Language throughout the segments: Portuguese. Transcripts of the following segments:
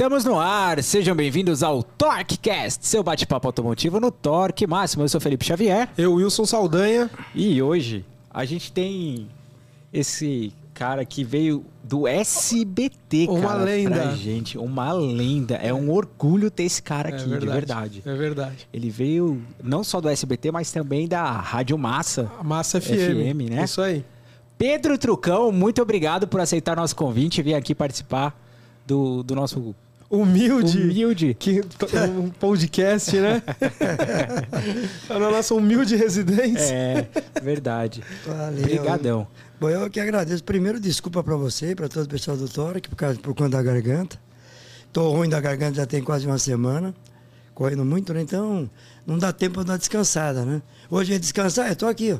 Estamos no ar, sejam bem-vindos ao TorqueCast, seu bate-papo automotivo no Torque Máximo. Eu sou Felipe Xavier. Eu, Wilson Saldanha. E hoje a gente tem esse cara que veio do SBT, Uma cara, lenda. pra gente. Uma lenda. É um orgulho ter esse cara aqui, é verdade, de verdade. É verdade. Ele veio não só do SBT, mas também da Rádio Massa. A Massa FM. FM, né? Isso aí. Pedro Trucão, muito obrigado por aceitar nosso convite e vir aqui participar do, do nosso Humilde. humilde. Que, um podcast, né? Na nossa humilde residência. É, verdade. Valeu. Obrigadão. Bom, eu que agradeço. Primeiro, desculpa para você, para todo o pessoal do Torque, por, causa, por conta da garganta. Tô ruim da garganta já tem quase uma semana, correndo muito, né? Então, não dá tempo para dar descansada, né? Hoje é descansar, eu tô aqui, ó.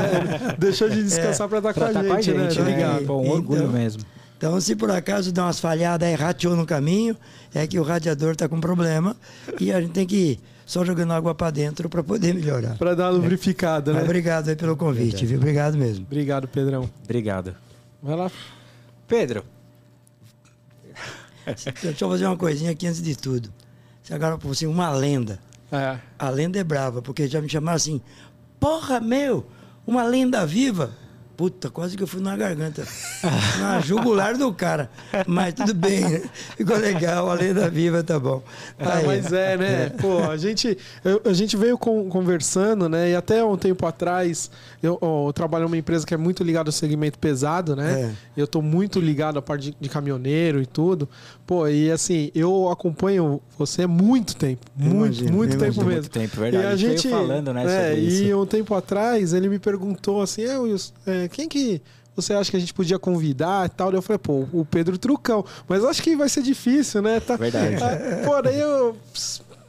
Deixou de descansar pra estar Pra com, tá a com a gente, né? gente, Tá né? ligado? Pô, um Então- orgulho mesmo. Então, se por acaso dá umas falhadas aí, rateou no caminho, é que o radiador tá com problema e a gente tem que ir só jogando água para dentro para poder melhorar. Pra dar uma lubrificada, né? Mas obrigado aí pelo convite, Verdade. viu? Obrigado mesmo. Obrigado, Pedrão. Obrigado. Vai lá. Pedro, Deixa eu fazer uma coisinha aqui antes de tudo. Se agora por assim, uma lenda. É. A lenda é brava, porque já me chamaram assim, porra, meu, uma lenda viva. Puta, quase que eu fui na garganta, na jugular do cara. Mas tudo bem, ficou legal, a lenda viva tá bom. Ah, Aí, mas é, né? Pô, a gente, eu- a gente veio con- conversando, né? E até um tempo atrás, eu, eu trabalho numa empresa que é muito ligada ao segmento pesado, né? É. Eu tô muito ligado à parte de, de caminhoneiro e tudo. Pô, e assim, eu acompanho você há muito tempo. Eu muito, imagino, muito tempo imagino. mesmo. muito tempo, verdade. E a gente falando, né, é, sobre e um tempo atrás ele me perguntou assim, é, Wilson, é, quem que você acha que a gente podia convidar e tal? Eu falei, pô, o Pedro Trucão. Mas eu acho que vai ser difícil, né? Tá, Verdade. ah, Pô, daí eu.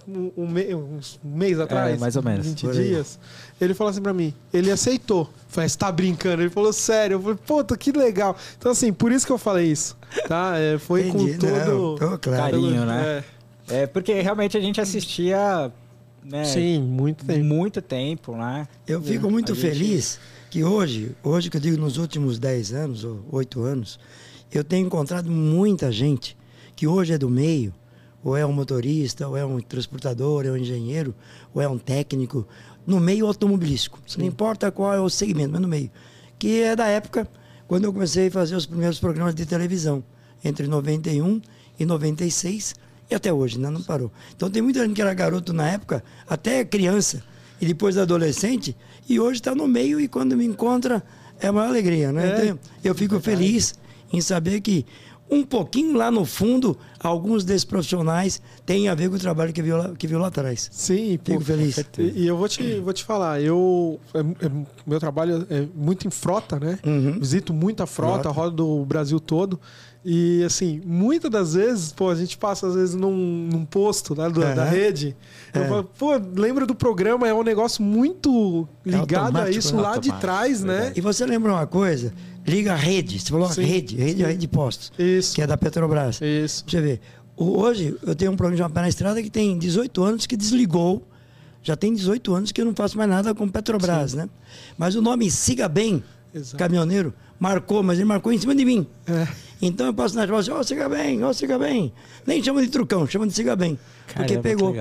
Um, um me- uns- um mês atrás, É, mais ou menos. 20 Por aí. dias, ele falou assim pra mim, ele aceitou. Eu Falei, você tá brincando? Ele falou, sério. Eu falei, puta, que legal. Então, assim, por isso que eu falei isso. Tá? É, foi Entendi, com todo. não, tô claro. Carinho, né? É, É porque realmente a gente assistia né, sim, muito tempo. muito tempo, né? Eu fico muito A gente- feliz que hoje, hoje que eu digo nos últimos 10 anos ou 8 anos, eu tenho encontrado muita gente que hoje é do meio, ou é um motorista, ou é um transportador, é um engenheiro, ou é um técnico, no meio automobilístico. Não importa qual é o segmento, mas no meio. Que é da época quando eu comecei a fazer os primeiros programas de televisão, entre 91 e 96, e até hoje, né? não parou. Então tem muita gente que era garoto na época, até criança, e depois adolescente, e hoje está no meio e quando me encontra é a maior alegria, né? É. Então, eu fico feliz em saber que um pouquinho lá no fundo, alguns desses profissionais têm a ver com o trabalho que viu lá, que viu lá atrás. Sim, pô, Fico feliz. E, e eu vou te, vou te falar, eu. é- é- meu trabalho é muito em frota, né? Uhum. Visito muita frota, Frota. rodo o Brasil todo. E assim, muitas das vezes, pô, a gente passa às vezes num, num posto né, do- Aham. da rede. Eu É. falo, pô, lembra do programa? É um negócio muito ligado a automático, isso né? lá de trás, né? E você lembra uma coisa? Liga a rede. Você falou Sim, rede, rede é a rede de postos, Isso. que é da Petrobras. Isso. Você ver. Hoje eu tenho um programa de uma pé na estrada que tem 18 anos que desligou. Já tem 18 anos que eu não faço mais nada com Petrobras, né? Mas o nome Siga Bem, Exato. caminhoneiro, marcou, mas ele marcou em cima de mim. É. Então eu passo na rua assim, ó, Siga Bem, ó, Siga Bem. Nem chama de trucão, chama de Siga Bem. Porque Caramba, que pegou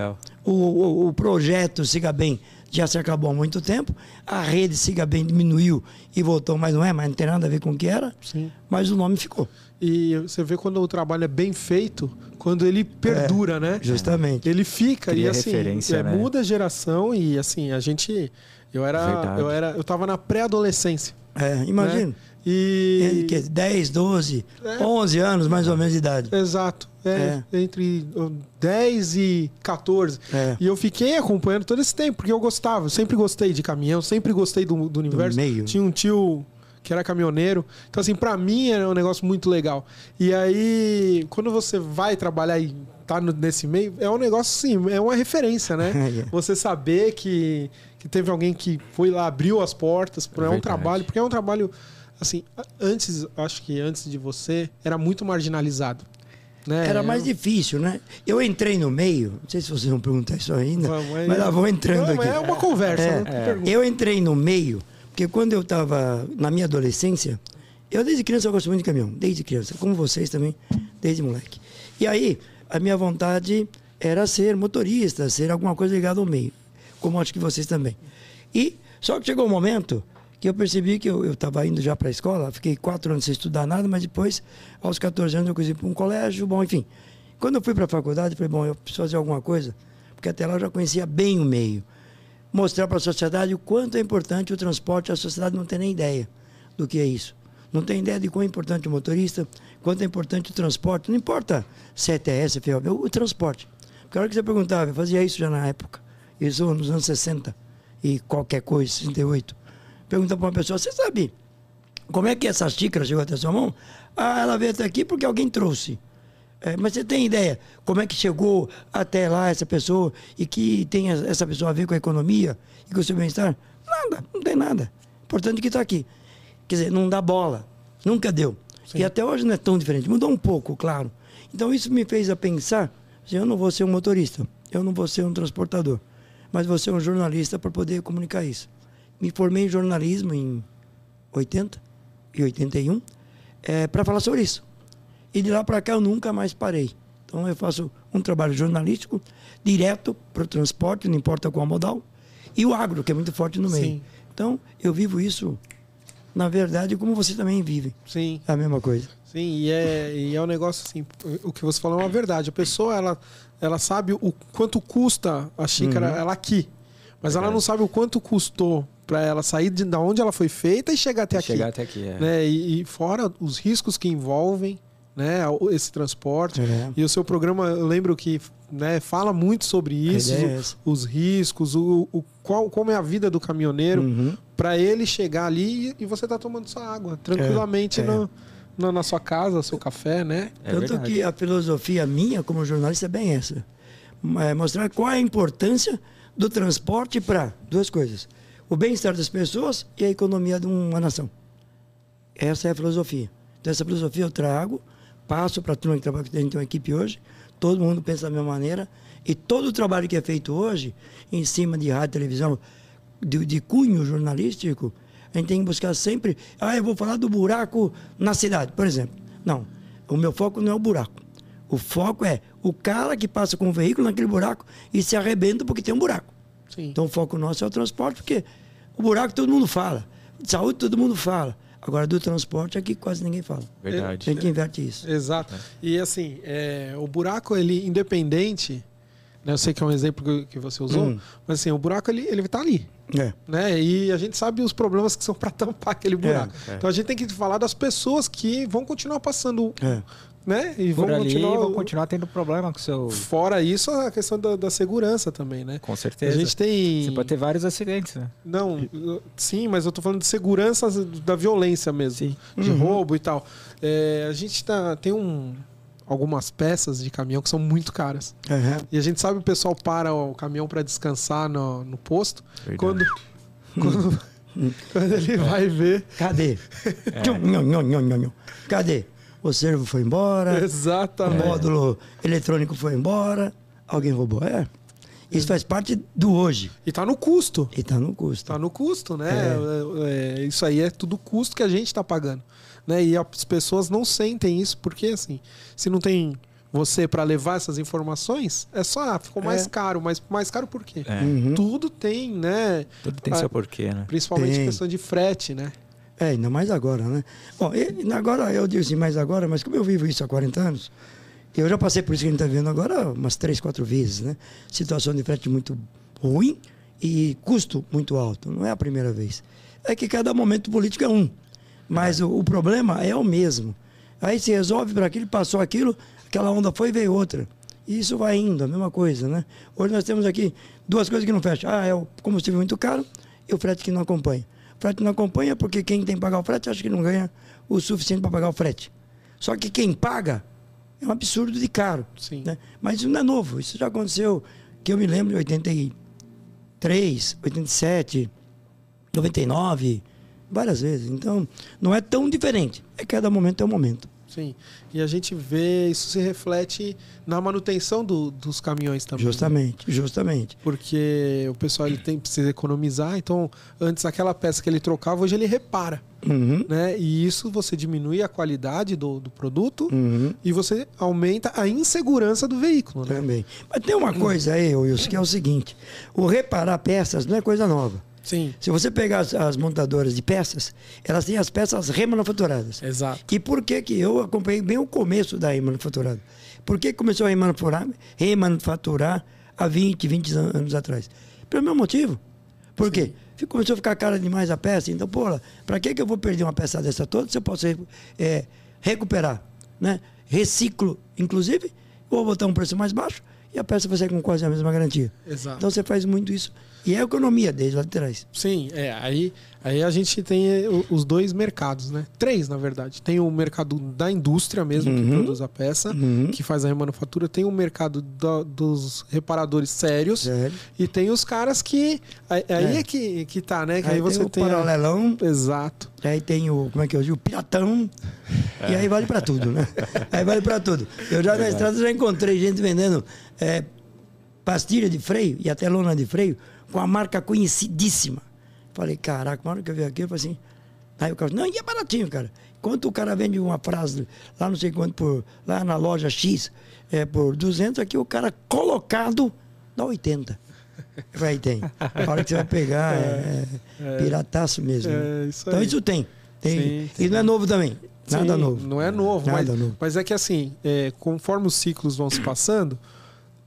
o, o, o projeto Siga Bem já se acabou há muito tempo, a rede Siga Bem diminuiu e voltou, mas não é, mas não tem nada a ver com o que era, Sim. mas o nome ficou. E você vê quando o trabalho é bem feito, quando ele perdura, né? Justamente. Ele fica Cria e assim, é, né? muda a geração e assim, a gente eu era Verdade. eu era eu tava na pré-adolescência, É, imagina. né? E Que 10, 12, É. 11 anos mais ou menos de idade. exato, é, entre uh, 10 e 14. É. E eu fiquei acompanhando todo esse tempo, porque eu gostava, sempre gostei de caminhão, sempre gostei do, do universo. meio. Tinha um tio que era caminhoneiro. Então, assim, pra mim era um negócio muito legal. E aí, quando você vai trabalhar e tá nesse meio, é um negócio, assim, é uma referência, né? É. Você saber que, que teve alguém que foi lá, abriu as portas, pra- é um Verdade. trabalho, porque é um trabalho, assim, antes, acho que antes de você, era muito marginalizado. Né? Era mais difícil, né? Eu entrei no meio, não sei se vocês vão perguntar isso ainda, Vamos, aí. mas lá vou entrando Não, aqui. É uma conversa, É? Pergunta. Eu entrei no meio, porque quando eu estava na minha adolescência, eu desde criança eu gosto muito de caminhão, desde criança, como vocês também, desde moleque. E aí, a minha vontade era ser motorista, ser alguma coisa ligada ao meio, como acho que vocês também. E só que chegou um momento eu percebi que eu estava indo já para a escola, fiquei quatro anos sem estudar nada, mas depois, aos 14 anos, eu ir para um colégio, bom, enfim. Quando eu fui para a faculdade, falei, bom, eu preciso fazer alguma coisa, porque até lá eu já conhecia bem o meio. Mostrar para a sociedade o quanto é importante o transporte, a sociedade não tem nem ideia do que é isso. Não tem ideia de quão é importante o motorista, quanto é importante o transporte, não importa se é ETS, FEOB, o transporte. Porque a hora que você perguntava, eu fazia isso já na época, isso nos anos 60 e qualquer coisa, 68. Pergunta para uma pessoa, você sabe como é que essa xícara chegou até a sua mão? Ah, ela veio até aqui porque alguém trouxe. É, mas você tem ideia como é que chegou até lá essa pessoa e que tem essa pessoa a ver com a economia e com o seu bem-estar? Nada, não tem nada. Importante que está aqui. Quer dizer, não dá bola. Nunca deu. Sim. E até hoje não é tão diferente. Mudou um pouco, claro. Então isso me fez a pensar, assim, eu não vou ser um motorista, eu não vou ser um transportador, mas vou ser um jornalista para poder comunicar isso. Me formei em jornalismo em 80 e 81 é, para falar sobre isso. E de lá para cá eu nunca mais parei. Então eu faço um trabalho jornalístico direto para o transporte, não importa qual modal, e o agro, que é muito forte no meio. Sim. Então eu vivo isso, na verdade, como você também vive. Sim. É a mesma coisa. Sim, e é, e é um negócio assim, o que você falou é uma verdade. A pessoa, ela, ela sabe o quanto custa a xícara, uhum. ela aqui. Mas ela não sabe o quanto custou para ela sair de, de onde ela foi feita e chegar até aqui. Chegar até aqui, é. Né? E, e, fora os riscos que envolvem né, esse transporte. É. E o seu programa, eu lembro que né, fala muito sobre isso, é os riscos, o, o, qual, como é a vida do caminhoneiro, uhum. para ele chegar ali e, e você tá tomando sua água tranquilamente é, é. no, no, na sua casa, seu café, né? É Tanto verdade. que a filosofia minha como jornalista é bem essa. É mostrar qual é a importância do transporte para duas coisas: o bem-estar das pessoas e a economia de uma nação. Essa é a filosofia. Então, essa filosofia eu trago, passo para a turma que trabalha, que a gente tem uma equipe hoje, todo mundo pensa da mesma maneira, e todo o trabalho que é feito hoje, em cima de rádio, televisão, de, de cunho jornalístico, a gente tem que buscar sempre. Ah, eu vou falar do buraco na cidade, por exemplo. Não, o meu foco não é o buraco. O foco é o cara que passa com o veículo naquele buraco e se arrebenta porque tem um buraco. Sim. Então o foco nosso é o transporte, porque o buraco todo mundo fala. De saúde todo mundo fala. Agora, do transporte, aqui quase ninguém fala. Verdade. Tem que inverte isso. Exato. E assim, é, o buraco, ele independente, né, eu sei que é um exemplo que você usou, hum. mas assim, o buraco, ele, ele tá ali. É. Né? E a gente sabe os problemas que são para tampar aquele buraco. É, é. Então a gente tem que falar das pessoas que vão continuar passando é né? E vão continuar, vão continuar tendo problema com o seu. Fora isso, a questão da, da, segurança também, né? Com certeza. A gente tem. Você pode ter vários acidentes, né? Não, sim, mas eu tô falando de segurança da violência mesmo. Sim. De uhum. roubo e tal. É, a gente tá, tem um, algumas peças de caminhão que são muito caras. Uhum. E a gente sabe o pessoal para o caminhão para descansar no, no posto. Verdade. Quando. quando, quando ele vai ver. Cadê? É. Cadê? O servo foi embora, Exatamente. o módulo eletrônico foi embora, alguém roubou. É. Isso faz parte do hoje. E está no custo. E está no custo. Está no custo, né? É. É, é, isso aí é tudo custo que a gente está pagando. Né? E as pessoas não sentem isso, porque assim, se não tem você para levar essas informações, é só, ah, ficou mais é. caro, mas mais caro por quê? É. Uhum. Tudo tem, né? Tudo tem seu porquê, né? Principalmente tem. questão de frete, né? É, ainda mais agora, né? Bom, e, agora, eu digo assim, mais agora, mas como eu vivo isso há 40 anos, eu já passei por isso que a gente está vendo agora umas três, quatro vezes, né? Situação de frete muito ruim e custo muito alto. Não é a primeira vez. É que cada momento político é um. Mas o, o problema é o mesmo. Aí se resolve para aquilo, passou aquilo, aquela onda foi e veio outra. E isso vai indo, a mesma coisa, né? Hoje nós temos aqui duas coisas que não fecham. Ah, é o combustível muito caro e o frete que não acompanha. Frete não acompanha porque quem tem que pagar o frete acha que não ganha o suficiente para pagar o frete. Só que quem paga é um absurdo de caro. Sim. Né? Mas isso não é novo. Isso já aconteceu, que eu me lembro, em 83, 87, 99, várias vezes. Então, não é tão diferente. É cada momento é um momento. Sim. E a gente vê, isso se reflete na manutenção do, dos caminhões também. Né? Justamente, né? justamente. Porque o pessoal ele tem, precisa economizar, então antes aquela peça que ele trocava, hoje ele repara. Uhum. Né? E isso você diminui a qualidade do, do produto uhum. e você aumenta a insegurança do veículo. Né? Também. Mas tem uma coisa aí, Wilson, que é o seguinte: o reparar peças não é coisa nova. Sim. Se você pegar as, as, montadoras de peças, elas têm as peças remanufaturadas. Exato. E por que que eu acompanhei bem o começo da remanufaturada? Por que começou a remanufaturar, remanufaturar há 20, 20 anos atrás? Pelo meu motivo. Por quê? Começou a ficar cara demais a peça. Então, pô, para que, que eu vou perder uma peça dessa toda se eu posso é, recuperar? Né? Reciclo, inclusive, vou botar um preço mais baixo e a peça vai sair com quase a mesma garantia. Exato. Então você faz muito isso. E é economia desde lá de trás. Sim, é. Aí, aí a gente tem eh, os dois mercados, né? Três, na verdade. Tem o mercado da indústria mesmo, uhum. que produz a peça, uhum. que faz a remanufatura. Tem o mercado do, dos reparadores sérios. Sério? E tem os caras que. Aí é, é que, que tá, né? Que aí, aí você tem o tem. paralelão. A... Exato. Aí tem o. Como é que eu digo? O piratão. É. E aí vale para tudo, né? aí vale para tudo. Eu já na estrada já encontrei gente vendendo é, pastilha de freio e até lona de freio com a marca conhecidíssima. Falei, caraca, uma hora que eu vi aqui, eu falei assim. Aí o cara não, e é baratinho, cara. Quanto o cara vende uma frase lá não sei quanto por. lá na loja X, é, por 200, aqui o cara colocado dá 80. Vai tem. A hora que você vai pegar é, é, é pirataço mesmo. É, isso então isso tem. tem. Sim, sim. E não é novo também. Nada Sim, novo. Não é novo, Nada mas, novo. mas é que assim, é, conforme os ciclos vão se passando,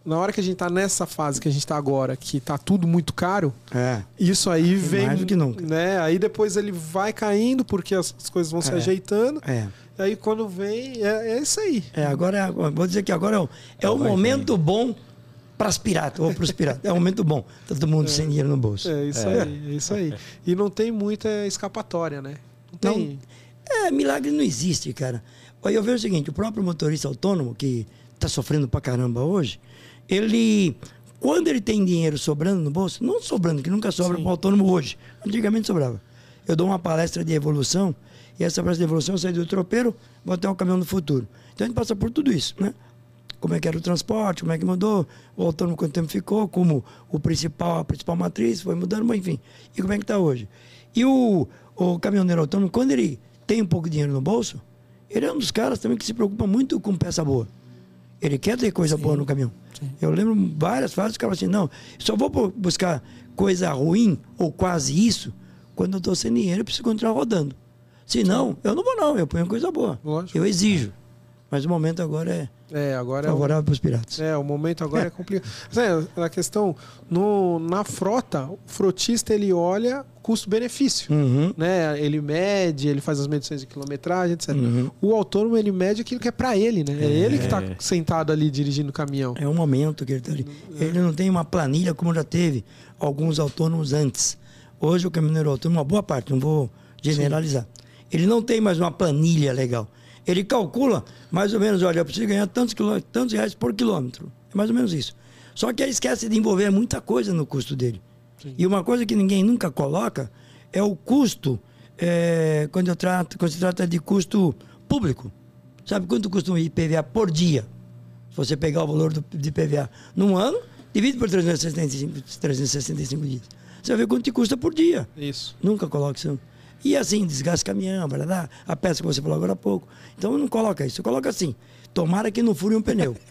na hora que a gente tá nessa fase que a gente tá agora, que tá tudo muito caro, é. isso aí vem. Mais do que nunca. Né? Aí depois ele vai caindo, porque as, as coisas vão é. se ajeitando. É. E aí quando vem, é, é isso aí. É, agora é, vou dizer que agora é o, é o momento bom para as piratas, ou para os piratas. É um momento bom. Todo mundo é. sem dinheiro no bolso. É isso é. aí, é isso aí. E não tem muita escapatória, né? Não tem. Não, é, milagre não existe, cara. Eu vejo o seguinte, o próprio motorista autônomo, que está sofrendo pra caramba hoje, ele, quando ele tem dinheiro sobrando no bolso, não sobrando, que nunca sobra para o autônomo hoje, antigamente sobrava. Eu dou uma palestra de evolução, e essa palestra de evolução eu saí do tropeiro, vou até o caminhão do futuro. Então a gente passa por tudo isso, né? Como é que era o transporte, como é que mudou, o autônomo quanto tempo ficou, como o principal, a principal matriz foi mudando, enfim. E como é que está hoje. E o, o caminhoneiro autônomo, quando ele tem um pouco de dinheiro no bolso, ele é um dos caras também que se preocupa muito com peça boa. Ele quer ter coisa Sim. boa no caminhão. Sim. Eu lembro várias fases que o cara assim, não, só vou buscar coisa ruim ou quase isso quando eu estou sem dinheiro, eu preciso continuar rodando. Se não, eu não vou não, eu ponho coisa boa. Lógico. Eu exijo. Mas o momento agora é, é agora favorável é para os piratas. É, o momento agora é, é complicado. É, a questão, no, na frota, o frotista ele olha custo-benefício. Uhum. Né? Ele mede, ele faz as medições de quilometragem, etc. Uhum. O autônomo ele mede aquilo que é para ele, né? É, é ele que está sentado ali dirigindo o caminhão. É o momento que ele está ali. É. Ele não tem uma planilha como já teve alguns autônomos antes. Hoje o caminhoneiro autônomo, uma boa parte, não vou generalizar. Sim. Ele não tem mais uma planilha legal. Ele calcula mais ou menos, olha, eu preciso ganhar tantos, tantos reais por quilômetro. É mais ou menos isso. Só que ele esquece de envolver muita coisa no custo dele. Sim. E uma coisa que ninguém nunca coloca é o custo, é, quando, eu trato, quando se trata de custo público. Sabe quanto custa um IPVA por dia? Se você pegar o valor do, de IPVA num ano, divide por 365, 365 dias. Você vai ver quanto te custa por dia. Isso. Nunca coloca isso. E assim, desgaste caminhão, dar a peça que você falou agora há pouco. Então não coloca isso, coloca assim. Tomara que não fure um pneu.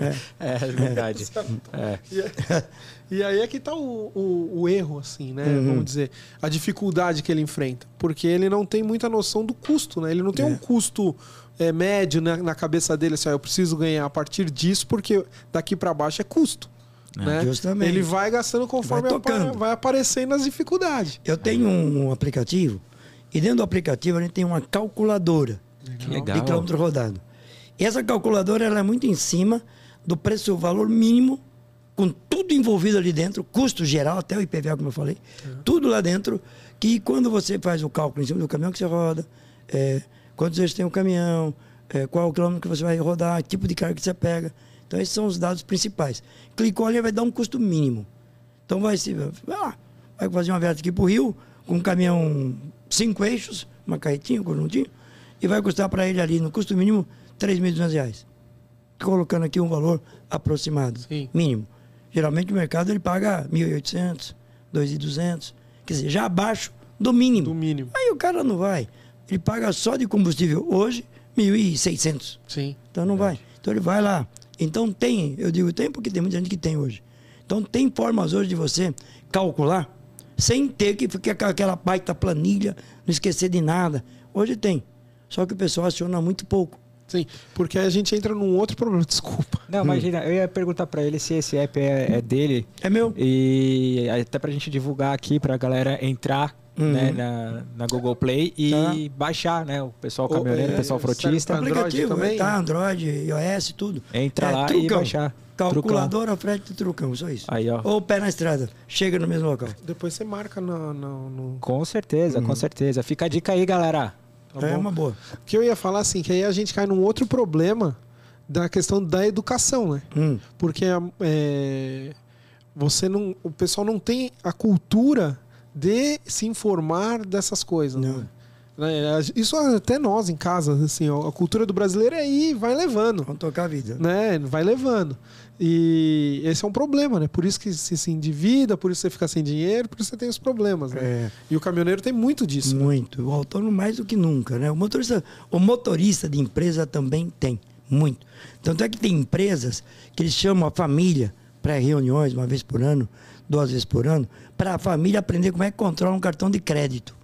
É isso. É, é, é verdade. É. E, e, aí é que está o, o, o, erro, assim, né? Uhum. Vamos dizer, a dificuldade que ele enfrenta. Porque ele não tem muita noção do custo, né? Ele não tem é. um custo é, médio na, na, cabeça dele, assim, ah, eu preciso ganhar a partir disso, porque daqui para baixo é custo. É, né? Justamente. Ele vai gastando conforme vai, tocando. vai aparecendo as dificuldades. Eu tenho um aplicativo e dentro do aplicativo a gente tem uma calculadora Legal. de quilômetro rodado. E essa calculadora ela é muito em cima do preço, valor mínimo, com tudo envolvido ali dentro, custo geral, até o IPVA, como eu falei, é. tudo lá dentro, que quando você faz o cálculo em cima do caminhão que você roda, é, quantos vezes tem o caminhão, é, qual o quilômetro que você vai rodar, tipo de carga que você pega. Então, esses são os dados principais. Clicou ali, vai dar um custo mínimo. Então, vai, se, ah, vai fazer uma viagem aqui para o Rio, com um caminhão cinco eixos, uma carretinha, um conjuntinho, e vai custar para ele ali, no custo mínimo, 3.200 reais. Colocando aqui um valor aproximado, Sim. mínimo. Geralmente o mercado ele paga 1.800, 2.200, quer dizer, já abaixo do mínimo. Do mínimo. Aí o cara não vai. Ele paga só de combustível hoje 1.600. Sim. Então não vai. Então ele vai lá. Então tem, eu digo tem porque tem muita gente que tem hoje. Então tem formas hoje de você calcular sem ter que ficar com aquela baita planilha, não esquecer de nada. Hoje tem. Só que o pessoal aciona muito pouco. Sim, porque a gente entra num outro problema, desculpa. Não, imagina, eu ia perguntar para ele se esse app é, é, dele. É meu. E até pra gente divulgar aqui, pra galera entrar uhum. né, na, na Google Play e tá. baixar, né? O pessoal caminhoneiro, o é, pessoal frotista. Aplicativo, também? Tá, Android, iOS, tudo. Entra é, lá trucão. e baixar. Calculadora, frete de trucão, só isso. Aí, ó. Ou pé na estrada, chega no mesmo local. Depois você marca no... no, no... Com certeza, uhum. com certeza. Fica a dica aí, galera. Tá é uma boa. O que eu ia falar assim, que aí a gente cai num outro problema da questão da educação, né? Hum. Porque é, você não, o pessoal não tem a cultura de se informar dessas coisas. Não. Né? É, isso até nós em casa, assim, a cultura do brasileiro é ir, vai levando. Vamos tocar a vida. Né? Vai levando. E esse é um problema, né? Por isso que se, se endivida, por isso você fica sem dinheiro, por isso você tem os problemas, né? É. E o caminhoneiro tem muito disso. Né? Muito. Né? O autônomo mais do que nunca, né? O motorista, o motorista de empresa também tem. Muito. Tanto é que tem empresas que eles chamam a família para reuniões uma vez por ano, duas vezes por ano, para a família aprender como é que controla um cartão de crédito.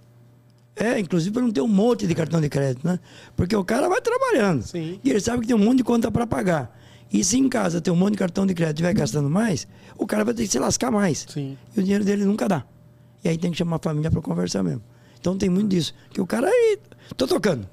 É, inclusive para não ter um monte de cartão de crédito, né? Porque o cara vai trabalhando. Sim. E ele sabe que tem um monte de conta para pagar. E se em casa tem um monte de cartão de crédito e estiver gastando mais, o cara vai ter que se lascar mais. Sim. E o dinheiro dele nunca dá. E aí tem que chamar a família para conversar mesmo. Então tem muito disso. Que o cara aí, tô tocando.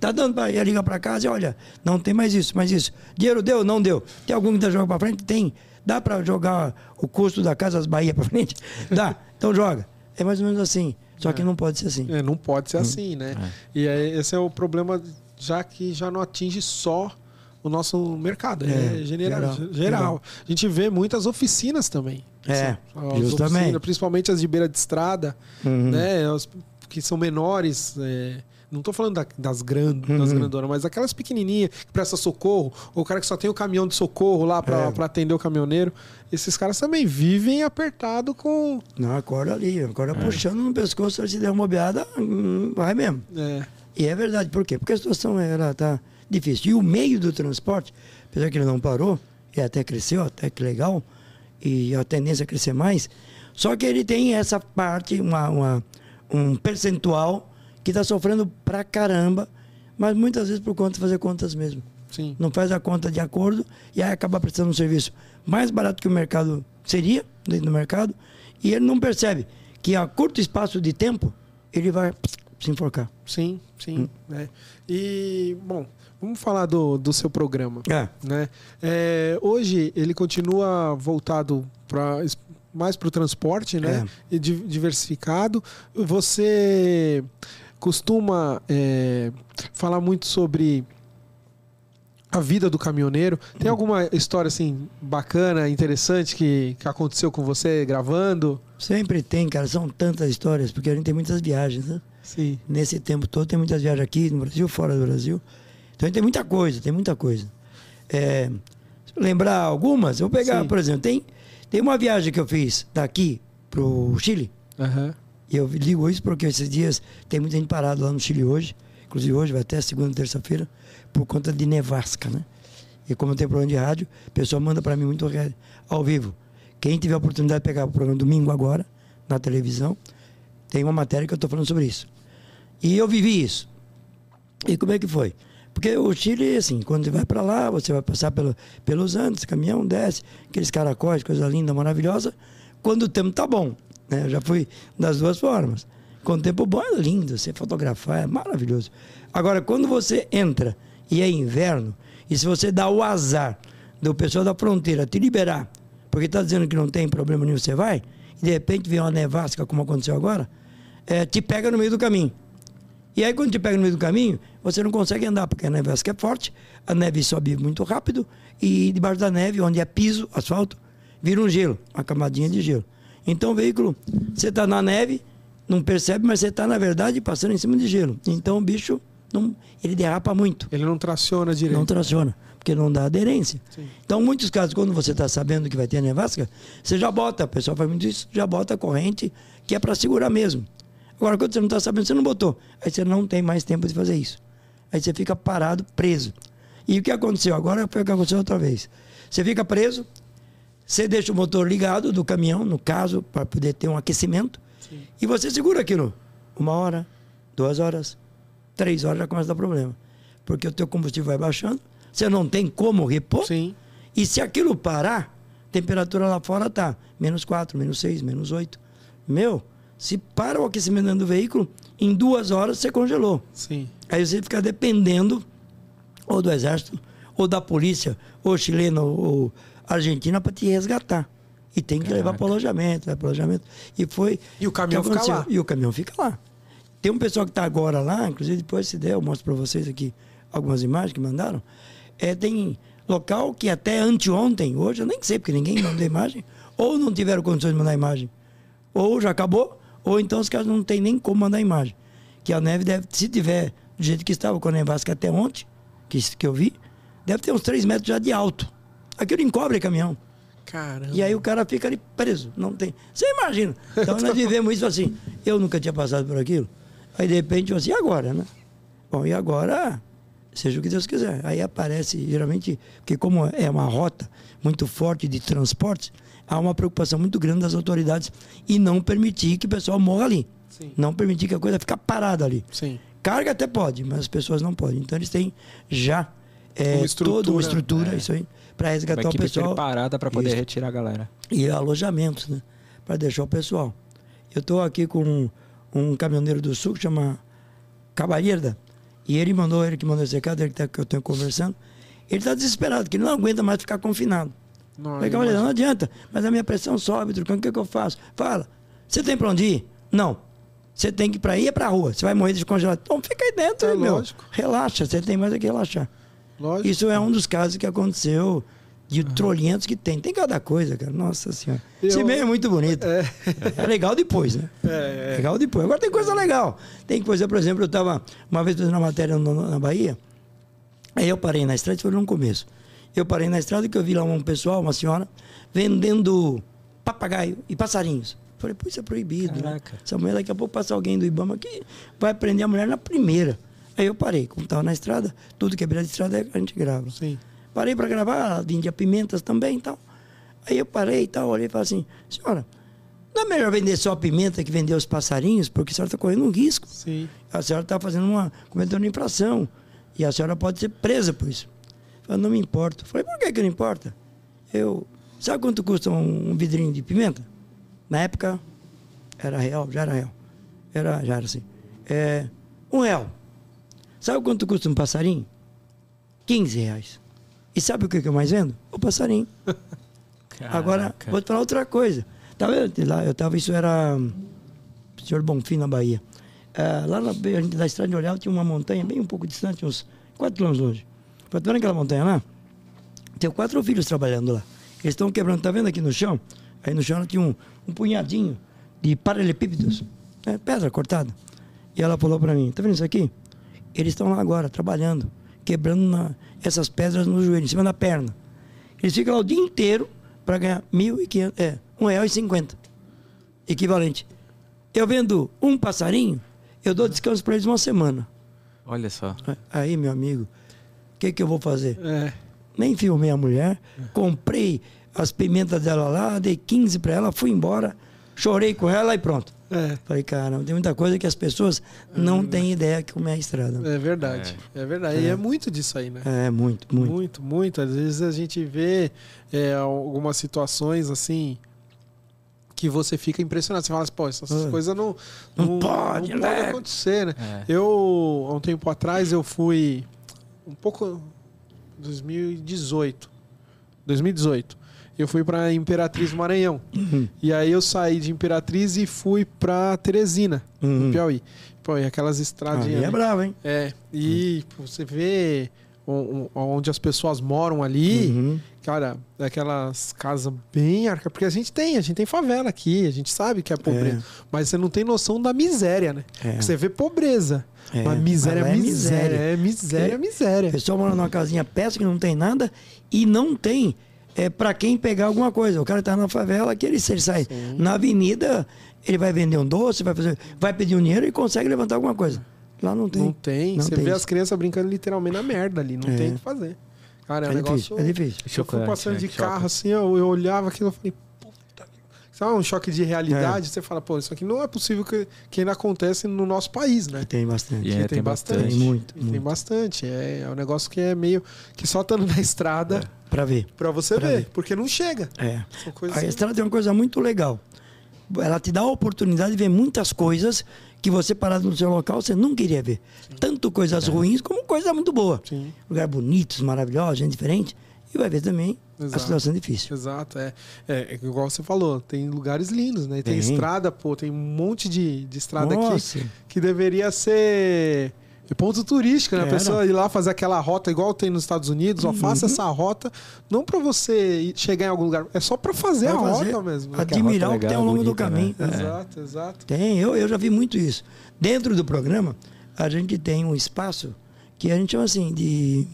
Tá dando para ir ligar para casa e olha, não tem mais isso, mais isso. Dinheiro deu, não deu. Tem algum que dá jogo para frente? Tem. Dá para jogar o custo da casa das Bahia para frente? Dá. Então joga. É mais ou menos assim. Só é. que não pode ser assim. É, não pode ser hum. assim, né? É. E aí, esse é o problema, já que já não atinge só o nosso mercado, é, é general, geral, geral. A gente vê muitas oficinas também. É, assim, justamente. Oficinas, principalmente as de beira de estrada, uhum. né? As que são menores. É, não estou falando da, das, grand, uhum. das grandonas, mas aquelas pequenininhas que presta socorro, ou o cara que só tem o caminhão de socorro lá para é. atender o caminhoneiro. Esses caras também vivem apertado com. Não, acorda ali, acorda é. puxando no pescoço, se der uma bobeada, hum, vai mesmo. É. E é verdade, por quê? Porque a situação ela tá difícil. E o meio do transporte, apesar que ele não parou, e até cresceu, até que legal, e a tendência é crescer mais, só que ele tem essa parte, uma, uma um percentual que está sofrendo pra caramba, mas muitas vezes por conta de fazer contas mesmo. Sim. Não faz a conta de acordo e aí acaba prestando um serviço mais barato que o mercado seria, dentro do mercado, e ele não percebe que a curto espaço de tempo ele vai se enforcar. Sim, sim. Hum. É. E, bom, Vamos falar do, do seu programa. É. Né? É, hoje ele continua voltado para mais para o transporte, né? É. E diversificado. Você costuma é, falar muito sobre a vida do caminhoneiro. Tem hum. alguma história assim bacana, interessante que, que aconteceu com você gravando? Sempre tem, cara. São tantas histórias, porque a gente tem muitas viagens, né? Sim. Nesse tempo todo tem muitas viagens aqui no Brasil, fora do Brasil. Então tem muita coisa, tem muita coisa. É, lembrar algumas, eu vou pegar, Sim. por exemplo, tem, tem uma viagem que eu fiz daqui pro Chile. Uhum. E eu digo isso porque esses dias tem muita gente parada lá no Chile hoje. Inclusive hoje vai até segunda, terça-feira, por conta de nevasca, né? E como tem programa de rádio, o pessoal manda para mim muito ao vivo. Quem tiver a oportunidade de pegar o programa domingo agora, na televisão, tem uma matéria que eu estou falando sobre isso. E eu vivi isso. E como é que foi? Porque o Chile, assim, quando você vai para lá, você vai passar pelo, pelos Andes, caminhão desce, aqueles caracóis, coisa linda, maravilhosa, quando o tempo tá bom. Né? Eu já fui das duas formas. Quando o tempo bom é lindo, você fotografar é maravilhoso. Agora, quando você entra e é inverno, e se você dá o azar do pessoal da fronteira te liberar, porque está dizendo que não tem problema nenhum, você vai, e de repente vem uma nevasca, como aconteceu agora, é, te pega no meio do caminho. E aí, quando te pega no meio do caminho, você não consegue andar, porque a nevasca é forte, a neve sobe muito rápido, e debaixo da neve, onde é piso, asfalto, vira um gelo, uma camadinha de gelo. Então, o veículo, você está na neve, não percebe, mas você está, na verdade, passando em cima de gelo. Então, o bicho não, ele derrapa muito. Ele não traciona direito. Não traciona, porque não dá aderência. Sim. Então, muitos casos, quando você está sabendo que vai ter a nevasca, você já bota, o pessoal faz muito isso, já bota a corrente que é para segurar mesmo. Agora, quando você não está sabendo, você não botou. Aí você não tem mais tempo de fazer isso. Aí você fica parado, preso. E o que aconteceu? Agora foi o que aconteceu outra vez. Você fica preso, você deixa o motor ligado do caminhão, no caso, para poder ter um aquecimento, Sim. e você segura aquilo. Uma hora, duas horas, três horas já começa a dar problema. Porque o teu combustível vai baixando, você não tem como repor. Sim. E se aquilo parar, a temperatura lá fora tá menos 4, menos 6, menos 8. Meu, se para o aquecimento do veículo, em duas horas você congelou. Sim. Aí você fica dependendo ou do exército, ou da polícia, ou chilena, ou argentina para te resgatar. E tem que Caraca. levar para o alojamento, levar para alojamento. E foi. E o caminhão fica lá. E o caminhão fica lá. Tem um pessoal que está agora lá, inclusive depois se der, eu mostro para vocês aqui algumas imagens que mandaram. É, tem local que até anteontem, hoje eu nem sei, porque ninguém mandou imagem, ou não tiveram condições de mandar imagem, ou já acabou, ou então os caras não tem nem como mandar imagem. Que a neve deve, se tiver do jeito que estava com a nevasca até ontem, que, que eu vi, deve ter uns 3 metros já de alto. Aquilo encobre caminhão. Caramba. E aí o cara fica ali preso. Não tem. Você imagina. Então nós vivemos isso assim. Eu nunca tinha passado por aquilo. Aí de repente, assim, e agora, né? Bom, e agora, seja o que Deus quiser. Aí aparece, geralmente, porque como é uma rota muito forte de transportes, há uma preocupação muito grande das autoridades e não permitir que o pessoal morra ali. Sim. Não permitir que a coisa fique parada ali. Sim. Carga até pode, mas as pessoas não podem. Então eles têm já é, uma toda uma estrutura, é. isso aí, para resgatar o pessoal. preparada para poder isso. retirar a galera. E alojamentos, né? Para deixar o pessoal. Eu estou aqui com um caminhoneiro do sul que chama Cabalherda. E ele mandou, ele que mandou esse recado, ele tá, que eu estou conversando. Ele está desesperado, que ele não aguenta mais ficar confinado. Não, Falei, Cavalheiro, não adianta, mas a minha pressão sobe, Trucão, o que, que eu faço? Fala, você tem para onde ir? Não. Você tem que ir para ir é para rua. Você vai morrer de congelado. Então fica aí dentro, é, meu. Lógico. Relaxa, você tem mais é que relaxar. Lógico. Isso é um dos casos que aconteceu de uhum. trolhentos que tem. Tem cada coisa, cara. Nossa senhora. Eu... Esse meio é muito bonito. É. é legal depois, né? É, é. Legal depois. Agora tem coisa legal. Tem coisa, por exemplo, eu estava uma vez fazendo uma matéria no, na Bahia. Aí eu parei na estrada, foi no começo. Eu parei na estrada que eu vi lá um pessoal, uma senhora, vendendo papagaio e passarinhos. Falei, pô, isso é proibido. Né? Essa mulher daqui a pouco passa alguém do Ibama que vai prender a mulher na primeira. Aí eu parei, como estava na estrada, tudo que é beira de estrada a gente grava. Sim. Parei para gravar, Índia Pimentas também e tal. Aí eu parei e tal, olhei e falei assim, senhora, não é melhor vender só a pimenta que vender os passarinhos? Porque a senhora está correndo um risco. Sim. A senhora está fazendo uma. cometendo uma infração. E a senhora pode ser presa por isso. Eu falei, não me importa. Eu falei, por que, que não importa? Eu. Sabe quanto custa um, um vidrinho de pimenta? Na época, era real, já era real. Era, já era assim. É, um real. Sabe quanto custa um passarinho? 15 reais. E sabe o que eu mais vendo? O passarinho. Caraca. Agora, vou te falar outra coisa. Tá vendo? Lá, eu tava, isso era Senhor Bonfim, na Bahia. É, lá na, da estrada de Olhal tinha uma montanha bem um pouco distante, uns 4 quilômetros longe. Tá vendo aquela montanha lá? Tem quatro filhos trabalhando lá. Eles estão quebrando, tá vendo aqui no chão? Aí no chão tinha um, um punhadinho de paralelepípedos, né? pedra cortada. E ela falou para mim: tá vendo isso aqui? Eles estão lá agora, trabalhando, quebrando na, essas pedras no joelho, em cima da perna. Eles ficam lá o dia inteiro para ganhar R$ é, um real e cinquenta, equivalente. Eu vendo um passarinho, eu dou descanso para eles uma semana. Olha só. Aí, meu amigo, o que, que eu vou fazer? É. Nem filmei a mulher, comprei as pimentas dela lá, dei 15 para ela, fui embora, chorei com ela e pronto. É. Falei, cara, tem muita coisa que as pessoas não é. têm ideia que como é a estrada. É verdade, é, é verdade. É. E é muito disso aí, né? É, muito, muito. Muito, muito. Às vezes a gente vê é, algumas situações assim que você fica impressionado. Você fala assim, pô, essas coisas não, não, não pode, não né? pode acontecer, né? É. Eu, há um tempo atrás, eu fui um pouco... 2018. 2018 eu fui para Imperatriz Maranhão. Uhum. E aí eu saí de Imperatriz e fui para Teresina, uhum. no Piauí. Pô, e aquelas estradinhas. Aí é bravo, hein? É. E uhum. você vê onde as pessoas moram ali, uhum. cara, aquelas casas bem arca, porque a gente tem, a gente tem favela aqui, a gente sabe que é pobreza, é. mas você não tem noção da miséria, né? É. Você vê pobreza, é. mas miséria, é miséria, é miséria, é miséria. O pessoal mora numa casinha peça que não tem nada e não tem é para quem pegar alguma coisa. O cara tá na favela, que ele, se ele sai Sim. na avenida, ele vai vender um doce, vai fazer, vai pedir um dinheiro e consegue levantar alguma coisa. Lá não tem. Não tem. Não Você tem vê isso. as crianças brincando literalmente na merda ali. Não é. tem o que fazer. Cara, é, é um negócio. Difícil, é difícil. Eu fui passando de carro assim, eu, eu olhava aquilo e falei, puta. Sabe um choque de realidade? É. Você fala, pô, isso aqui não é possível que, que ainda acontece no nosso país, né? tem bastante. Yeah, tem, tem, bastante. Tem muito, muito. Tem bastante. É, é um negócio que é meio. que só estando na estrada. É. Pra ver. Pra você pra ver, ver, porque não chega. É. A estrada tem uma coisa muito legal. Ela te dá a oportunidade de ver muitas coisas que você parado no seu local você não queria ver. Sim. Tanto coisas é. ruins como coisa muito boa. Sim. Lugar bonitos, maravilhosos, gente diferente. E vai ver também Exato. a situação difícil. Exato, é. é. é. igual você falou, tem lugares lindos, né? Tem, tem estrada, pô, tem um monte de, de estrada Nossa. aqui que deveria ser ponto turístico, né? A pessoa ir lá fazer aquela rota igual tem nos Estados Unidos, uhum. ó, faça essa rota, não para você chegar em algum lugar, é só para fazer a fazer, rota mesmo. Admirar o que tem ao longo bonita, do caminho. Né? Exato, é. exato. Tem, eu, eu já vi muito isso. Dentro do programa, a gente tem um espaço que a gente chama assim de.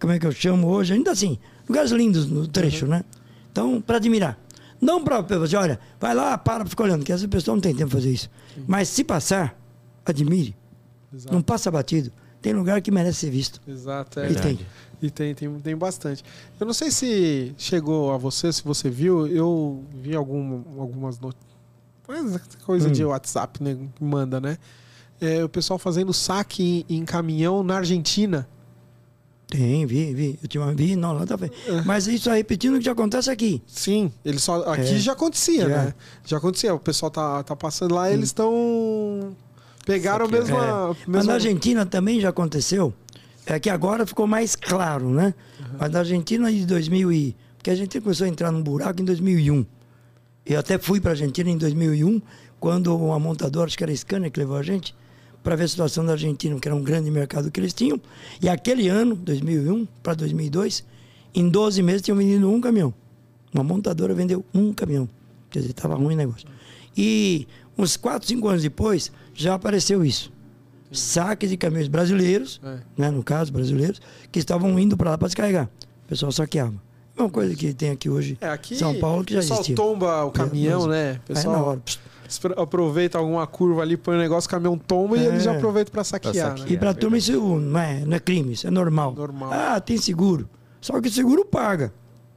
Como é que eu chamo hoje? Ainda assim, lugares lindos no trecho, uhum. né? Então, para admirar. Não para você, olha, vai lá, para, fica olhando, que essa pessoa não tem tempo para fazer isso. Sim. Mas se passar, admire. Exato. Não passa batido. Tem lugar que merece ser visto. Exato, é. E tem. E tem, tem, tem bastante. Eu não sei se chegou a você, se você viu, eu vi algum, algumas notícias. Coisa hum. de WhatsApp, né? Que manda, né? É, o pessoal fazendo saque em, em, caminhão na Argentina. Tem, vi, vi. Eu tinha vi, não, lá tá é. Mas isso aí repetindo o que já acontece aqui. Sim, ele só aqui é. já acontecia, já. né? Já acontecia. O pessoal tá, tá passando lá, eles estão Pegaram mesmo a. É. Mas na Argentina também já aconteceu. É que agora ficou mais claro, né? Uhum. Mas na Argentina de 2000 e... Porque a gente começou a entrar num buraco em 2001. Eu até fui para a Argentina em 2001, quando uma montadora, acho que era a Scania, que levou a gente, para ver a situação da Argentina, que era um grande mercado que eles tinham. E aquele ano, 2001 para 2002, em 12 meses tinham vendido um caminhão. Uma montadora vendeu um caminhão. Quer dizer, estava ruim o negócio. E uns 4, 5 anos depois, já apareceu isso. Sim. Saques de caminhões brasileiros, é. né, no caso, brasileiros, que estavam indo para lá para descarregar. O pessoal saqueava. É uma coisa que tem aqui hoje é, aqui, São Paulo que já existe. O pessoal tomba o caminhão, é, né? O pessoal é na hora. aproveita alguma curva ali, põe o um negócio, o caminhão tomba e eles já é. aproveitam para saquear. saquear né? E para a turma isso não é, não é crime, isso é normal. normal. Ah, tem seguro. Só que o seguro paga.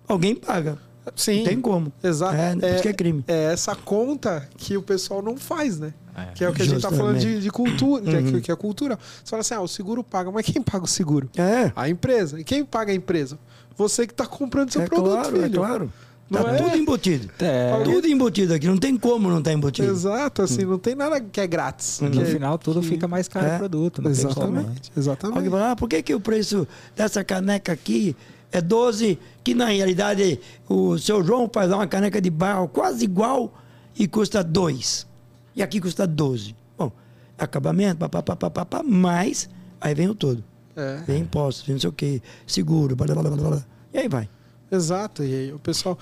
Alguém paga. Sim. Não tem como. Exato. É, é, isso que é crime. É essa conta que o pessoal não faz, né? É. Que é o que a gente está falando de, de cultura, uhum. que, é, uhum. que é cultura. Você fala assim, ah, o seguro paga, mas quem paga o seguro? É. A empresa. E quem paga a empresa? Você que está comprando seu é produto, claro, filho. É claro. Tá não é? tudo embutido. É. Tudo embutido aqui, não tem como não estar tá embutido. Exato, assim, hum. não tem nada que é grátis. No que final, tudo que... fica mais caro é. o produto. exatamente, exatamente. Alguém fala, ah, por que, que o preço dessa caneca aqui é 12, que na realidade o seu João faz uma caneca de barro quase igual e custa 2. E aqui custa 12. Bom, acabamento, papapá, papapá, mas aí vem o todo. É. Vem impostos, vem não sei o quê, seguro, blá, blá, blá, blá, e aí vai. Exato, e aí o pessoal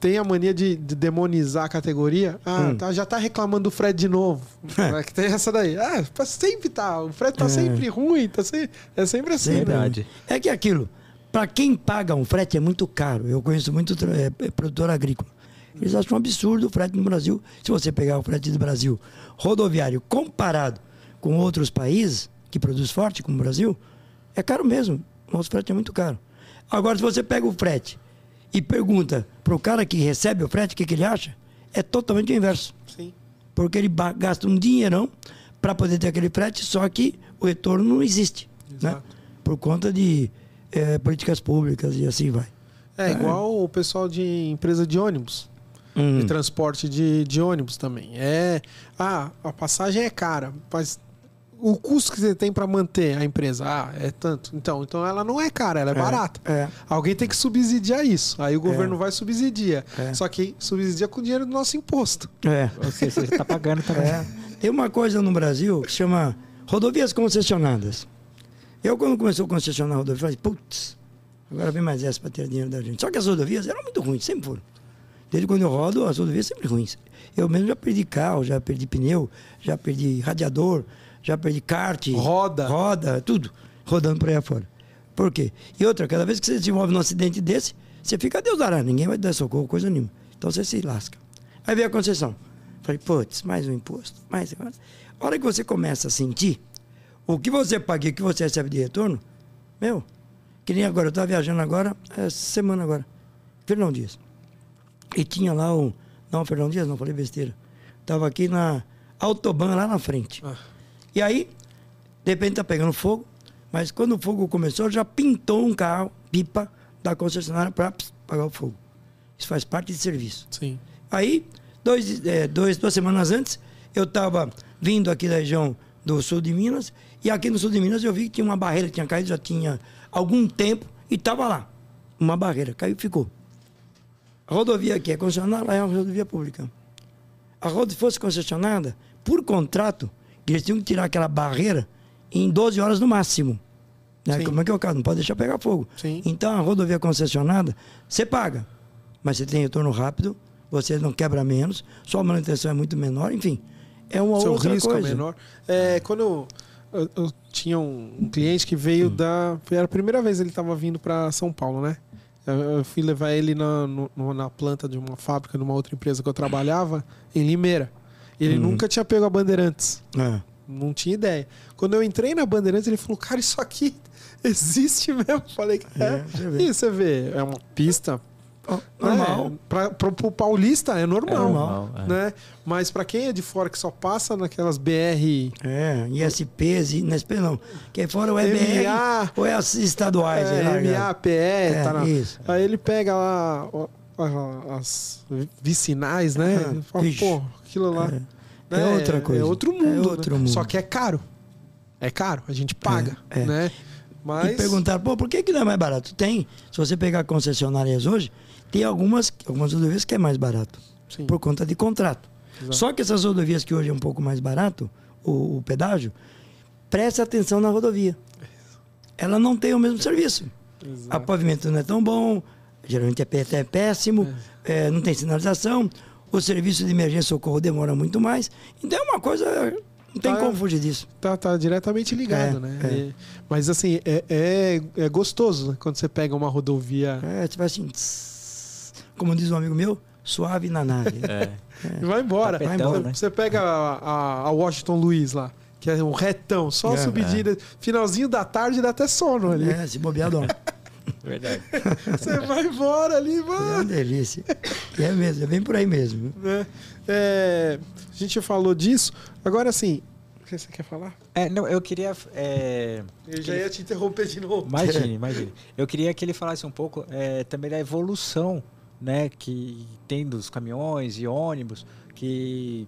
tem a mania de, de demonizar a categoria. Ah, hum. tá, já tá reclamando do Fred de novo. é que tem essa daí. Ah, sempre tá. O Fred tá é. sempre ruim, tá sempre, é sempre assim. Verdade. Né? É que aquilo, para quem paga um frete é muito caro. Eu conheço muito é, é, produtor agrícola. Eles acham um absurdo o frete no Brasil. Se você pegar o frete do Brasil rodoviário comparado com outros países que produz forte, como o Brasil, é caro mesmo. O nosso frete é muito caro. Agora, se você pega o frete e pergunta para o cara que recebe o frete o que, que ele acha, é totalmente o inverso. Sim. Porque ele gasta um dinheirão para poder ter aquele frete, só que o retorno não existe. Né? Por conta de é, políticas públicas e assim vai. É, é, igual o pessoal de empresa de ônibus. Hum. De transporte de, de ônibus também. É. Ah, a passagem é cara, mas o custo que você tem para manter a empresa, ah, é tanto. Então, então ela não é cara, ela é, é barata. É. Alguém tem que subsidiar isso. Aí o governo é. vai subsidiar. É. Só que subsidia com o dinheiro do nosso imposto. É. Ou seja, você está tá pagando também. É. Tem uma coisa no Brasil que chama rodovias concessionadas. Eu, quando começou a concessionar a rodovia, falei, putz, agora vem mais essa para ter dinheiro da gente. Só que as rodovias eram muito ruins, sempre foram. Desde quando eu rodo, as rodovias sempre ruins. Eu mesmo já perdi carro, já perdi pneu, já perdi radiador, já perdi kart. Roda. Roda, tudo. Rodando por aí afora. Por quê? E outra, cada vez que você se envolve num acidente desse, você fica Deus dará, ninguém vai te dar socorro, coisa nenhuma. Então você se lasca. Aí veio a concessão. Falei, putz, mais um imposto, mais um. A hora que você começa a sentir o que você paga e o que você recebe de retorno, meu, que nem agora, eu estava viajando agora, essa semana agora, Fernão Dias. E tinha lá o. Não, Fernão Dias, não, falei besteira. Tava aqui na Autobahn, lá na frente. Ah. E aí, de repente tá pegando fogo, mas quando o fogo começou, já pintou um carro, pipa, da concessionária para pagar o fogo. Isso faz parte de serviço. Sim. Aí, dois, é, dois, duas semanas antes, eu estava vindo aqui da região do sul de Minas, e aqui no sul de Minas eu vi que tinha uma barreira que tinha caído, já tinha algum tempo, e estava lá. Uma barreira, caiu e ficou. A rodovia aqui é concessionada, lá é uma rodovia pública. A rodovia fosse concessionada, por contrato, eles tinham que tirar aquela barreira em 12 horas no máximo. Né? Como é que é o caso? Não pode deixar pegar fogo. Sim. Então, a rodovia concessionada, você paga, mas você tem retorno rápido, você não quebra menos, sua manutenção é muito menor, enfim. É uma Seu outra risco é coisa. é menor. É, quando eu, eu, eu tinha um, um, cliente que veio hum. da. Era a primeira vez que ele estava vindo para São Paulo, né? Eu fui levar ele na, no, na planta de uma fábrica, de uma outra empresa que eu trabalhava, em Limeira. Ele hum. nunca tinha pego a Bandeirantes. É. Não tinha ideia. Quando eu entrei na Bandeirantes, ele falou: Cara, isso aqui existe mesmo. Falei: É. é. E você vê, é uma pista normal. É, pra, pra, pro paulista é normal. É normal é. né? Mas para quem é de fora que só passa naquelas BR. É, ISPs, ISP não. Quem fora o EBR MA, ou é as estaduais. É, MA, PE, é, tá na, isso. Aí ele pega lá as vicinais, né? Ah, fala, pô, aquilo lá. É, né? é outra coisa. É outro mundo. É outro né? mundo. Só que é caro. É caro, a gente paga, é, é. né? Mas... E perguntar, pô, por que, que não é mais barato? Tem. Se você pegar concessionárias hoje, tem algumas, algumas rodovias que é mais barato. Sim. Por conta de contrato. Exato. Só que essas rodovias que hoje é um pouco mais barato, o, o pedágio, preste atenção na rodovia. Ela não tem o mesmo serviço. Exato. A pavimento não é tão bom, geralmente é, péssimo, é. É, não tem sinalização, o serviço de emergência socorro demora muito mais. Então é uma coisa. Não tem tá, como fugir disso. Tá, tá diretamente ligado, é, né? É. mas assim, é, é, é, gostoso né? quando você pega uma rodovia. É, vai assim. Tss, como diz um amigo meu, suave na nave. É. E vai embora. Tapetão, vai embora. Né? Você pega a, a, Washington Luiz lá que é um retão, só é, subidinha. É. Finalzinho da tarde dá até sono ali. É, se bobear, dorme. Verdade. Você vai embora ali, mano. É uma delícia. E é mesmo, é bem por aí mesmo. É, é, a gente falou disso. Agora, assim, o que você quer falar? É, não, eu queria. É, eu já ia te interromper de novo. Imagine, imagine. Eu queria que ele falasse um pouco é, também da evolução né, que tem dos caminhões e ônibus, que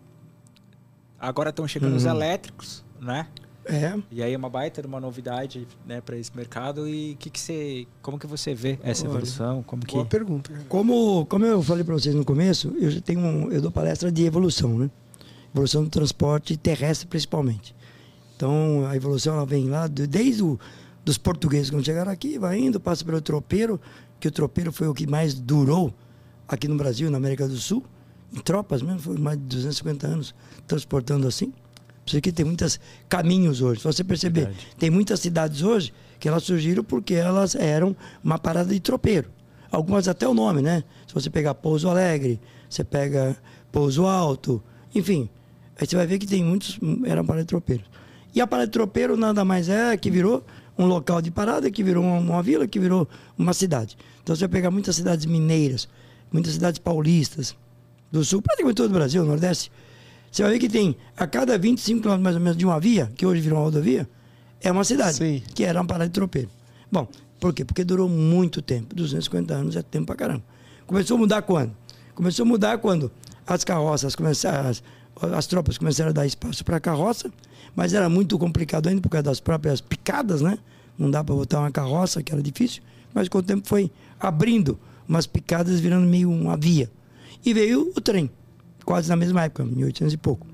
agora estão chegando uhum. os elétricos, né? É. E aí é uma baita de uma novidade, né, para esse mercado e que que você, como que você vê essa Olha, evolução? Como que Boa pergunta. Como, como eu falei para vocês no começo, eu tenho um, eu dou palestra de evolução, né? Evolução do transporte terrestre principalmente. Então, a evolução ela vem lá desde o, dos portugueses quando chegaram aqui, vai indo, passa pelo tropeiro, que o tropeiro foi o que mais durou aqui no Brasil, na América do Sul, em tropas mesmo, foi mais de 250 anos transportando assim. Você que tem muitos caminhos hoje. Se você perceber, Verdade. tem muitas cidades hoje que elas surgiram porque elas eram uma parada de tropeiro. Algumas até o nome, né? Se você pegar Pouso Alegre, você pega Pouso Alto, enfim. Aí você vai ver que tem muitos eram parada de tropeiros. E a parada de tropeiro nada mais é que virou um local de parada, que virou uma, uma vila, que virou uma cidade. Então você vai pegar muitas cidades mineiras, muitas cidades paulistas, do sul, praticamente todo o Brasil, Nordeste, você vai ver que tem a cada 25 km mais ou menos de uma via, que hoje virou uma rodovia, é uma cidade, Sim. que era uma parada de tropeiro. Bom, por quê? Porque durou muito tempo. 250 anos é tempo pra caramba. Começou a mudar quando? Começou a mudar quando as carroças começaram, as, as tropas começaram a dar espaço para a carroça, mas era muito complicado ainda por causa das próprias picadas, né? Não dá para botar uma carroça, que era difícil, mas com o tempo foi abrindo umas picadas, virando meio uma via. E veio o trem quase na mesma época, 1800 e pouco.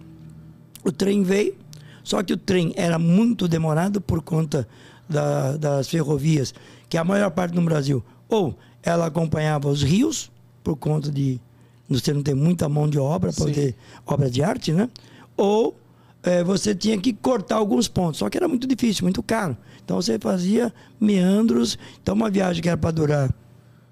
O trem veio, só que o trem era muito demorado por conta da, das ferrovias, que a maior parte no Brasil, ou ela acompanhava os rios, por conta de você não ter muita mão de obra, para ter obra de arte, né? Ou é, você tinha que cortar alguns pontos, só que era muito difícil, muito caro. Então você fazia meandros. Então uma viagem que era para durar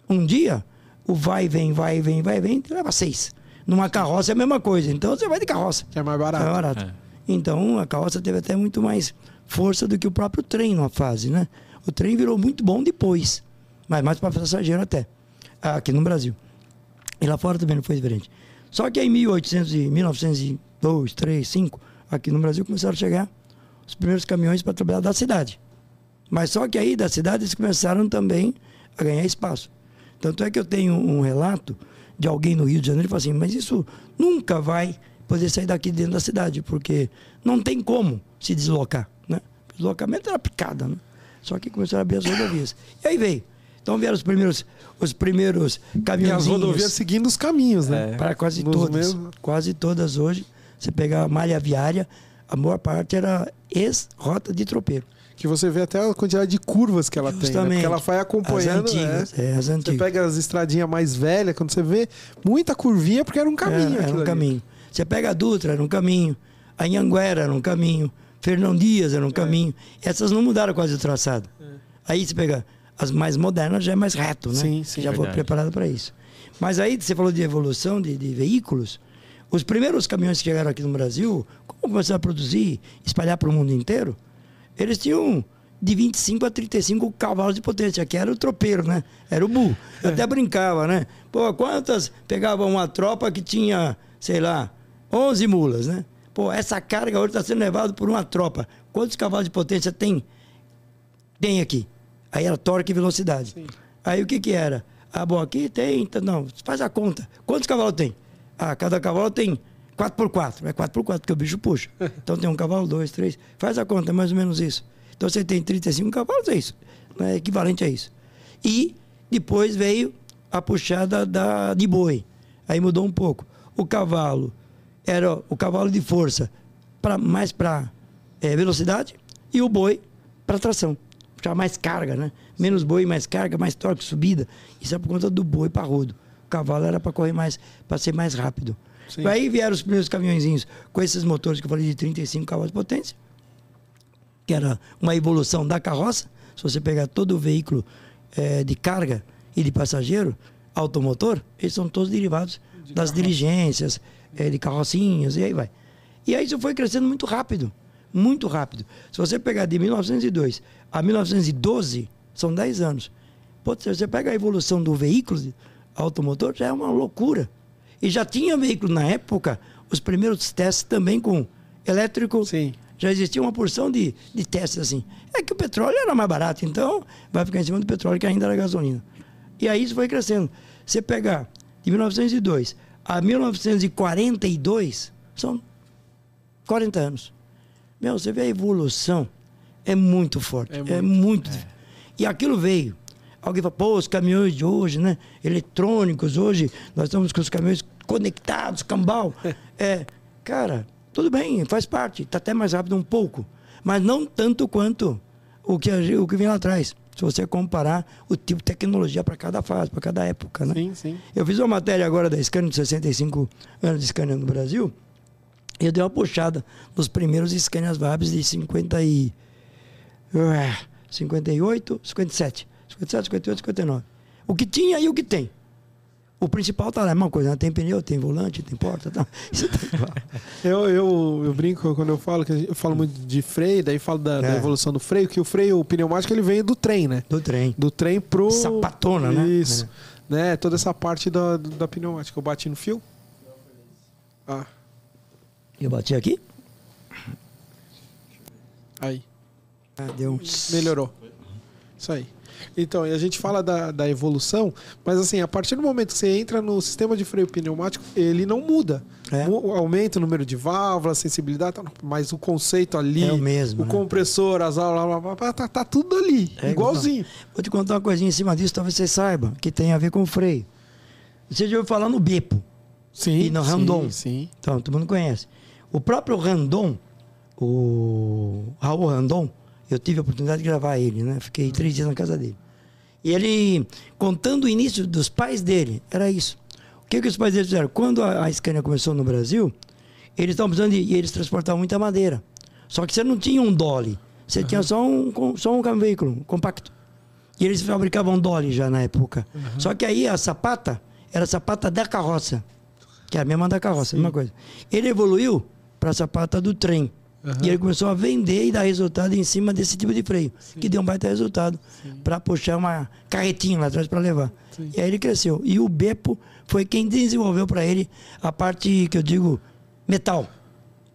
um dia, o vai, vem, vai, vem, vai, vem, leva seis. Numa carroça é a mesma coisa. Então você vai de carroça. Que é mais barato. É barato. É. Então a carroça teve até muito mais força do que o próprio trem numa fase, né? O trem virou muito bom depois, mas mais para passageiro até, aqui no Brasil. E lá fora também não foi diferente. Só que aí em 1800 e 1902, 3, 5, aqui no Brasil começaram a chegar os primeiros caminhões para trabalhar da cidade. Mas só que aí da cidade eles começaram também a ganhar espaço. Tanto é que eu tenho um relato de alguém no Rio de Janeiro que fala assim, mas isso nunca vai poder sair daqui dentro da cidade, porque não tem como se deslocar. Né? O deslocamento era picada, né? Só que começaram a abrir as rodovias. E aí veio. Então vieram os primeiros, os primeiros caminhões. E as rodovias seguindo os caminhos, né? É. Para quase todas. Quase todas hoje. Você pegar a malha viária, a maior parte era ex-rota de tropeiro. Que você vê até a quantidade de curvas que ela Justamente. tem, né? Porque ela vai acompanhando. As antigas, né? é, as antigas. Você pega as estradinhas mais velhas, quando você vê muita curvinha, porque era um caminho. Era, era um caminho. Você pega a Dutra, era um caminho. A Anhanguera era um caminho. Fernão Dias era um é. caminho. Essas não mudaram quase o traçado. É. Aí você pega as mais modernas, já é mais reto, né? Sim, sim. Já foi preparado para isso. Mas aí você falou de evolução de, de veículos. Os primeiros caminhões que chegaram aqui no Brasil, como começaram a produzir, espalhar para o mundo inteiro, eles tinham de 25 a 35 cavalos de potência, que era o tropeiro, né? Era o burro. Eu até brincava, né? Pô, quantas pegava uma tropa que tinha, sei lá, 11 mulas, né? Pô, essa carga hoje está sendo levada por uma tropa. Quantos cavalos de potência tem? Tem aqui. Aí era torque e velocidade. Sim. Aí o que que era? Ah, bom, aqui tem... Não, faz a conta. Quantos cavalos tem? Ah, cada cavalo tem 4x4. É 4x4, porque o bicho puxa. Então tem um cavalo, dois, três. Faz a conta, é mais ou menos isso. Então você tem 35 cavalos, é isso. É equivalente a isso. E depois veio a puxada da, de boi. Aí mudou um pouco. O cavalo era o cavalo de força para mais para é, velocidade e o boi para tração. Puxava mais carga, né? Menos boi, mais carga, mais torque, subida. Isso é por conta do boi parrudo. O cavalo era para correr mais, para ser mais rápido. Sim. Aí vieram os primeiros caminhõezinhos com esses motores que eu falei de 35 cavalos de potência que era uma evolução da carroça. Se você pegar todo o veículo é, de carga e de passageiro, automotor, eles são todos derivados de das diligências, é, de carrocinhas, e aí vai. E aí isso foi crescendo muito rápido, muito rápido. Se você pegar de 1902 a 1912, são 10 anos. Pô, se você pega a evolução do veículo automotor, já é uma loucura. E já tinha veículo na época, os primeiros testes também com elétrico, Sim já existia uma porção de, de testes assim. É que o petróleo era mais barato, então vai ficar em cima do petróleo que ainda era gasolina. E aí isso foi crescendo. Você pegar de 1902 a 1942, são 40 anos. Meu, você vê a evolução, é muito forte, é muito. É muito é. E aquilo veio. Alguém fala, pô, os caminhões de hoje, né? Eletrônicos, hoje nós estamos com os caminhões conectados, cambal. é, cara, tudo bem, faz parte, está até mais rápido um pouco, mas não tanto quanto o que, o que vem lá atrás. Se você comparar o tipo de tecnologia para cada fase, para cada época, né? Sim, sim. Eu fiz uma matéria agora da Scania de 65 anos de Scania no Brasil, e eu dei uma puxada nos primeiros Scanias Vabs de 50 e... 58, 57. 57, 58, 59. O que tinha e o que tem. O principal tá lá, é a mesma coisa, né? tem pneu, tem volante, tem porta, tá. Isso tá igual. eu, eu, eu brinco quando eu falo, que eu falo muito de freio, daí falo da, é. da, evolução do freio, que o freio o pneumático ele veio do trem, né? Do trem. Do trem pro. Sapatona, né? Isso. É. Né? Toda essa parte da, da pneumática. Eu bati no fio? Ah. Eu bati aqui? Aí. Ah, deu. Melhorou. Isso aí. Então, e a gente fala da, da evolução, mas assim, a partir do momento que você entra no sistema de freio pneumático, ele não muda. É. O, aumenta o número de válvulas, sensibilidade, mas o conceito ali, é o, mesmo, o né? compressor, as aulas, tá, tá tudo ali, é igualzinho. Vou te contar uma coisinha em cima disso, talvez você saiba, que tem a ver com o freio. Você já ouviu falar no Bepo. Sim. E no Randon. Sim, sim. Então, todo mundo conhece. O próprio Randon, o Raul Randon, Eu tive a oportunidade de gravar ele, né? Fiquei três dias na casa dele. E ele, contando o início dos pais dele, era isso. O que, que os pais dele fizeram? Quando a, a Scania começou no Brasil, eles estavam precisando de. E eles transportavam muita madeira. Só que você não tinha um dolly. Você uhum. tinha só um, só um veículo compacto. E eles fabricavam dolly já na época. Uhum. Só que aí a sapata era a sapata da carroça. Que é a mesma da carroça, Sim. a mesma coisa. Ele evoluiu para a sapata do trem. Uhum. E ele começou a vender e dar resultado em cima desse tipo de freio, Sim. que deu um baita resultado para puxar uma carretinha lá atrás para levar. Sim. E aí ele cresceu. E o Bepo foi quem desenvolveu para ele a parte que eu digo metal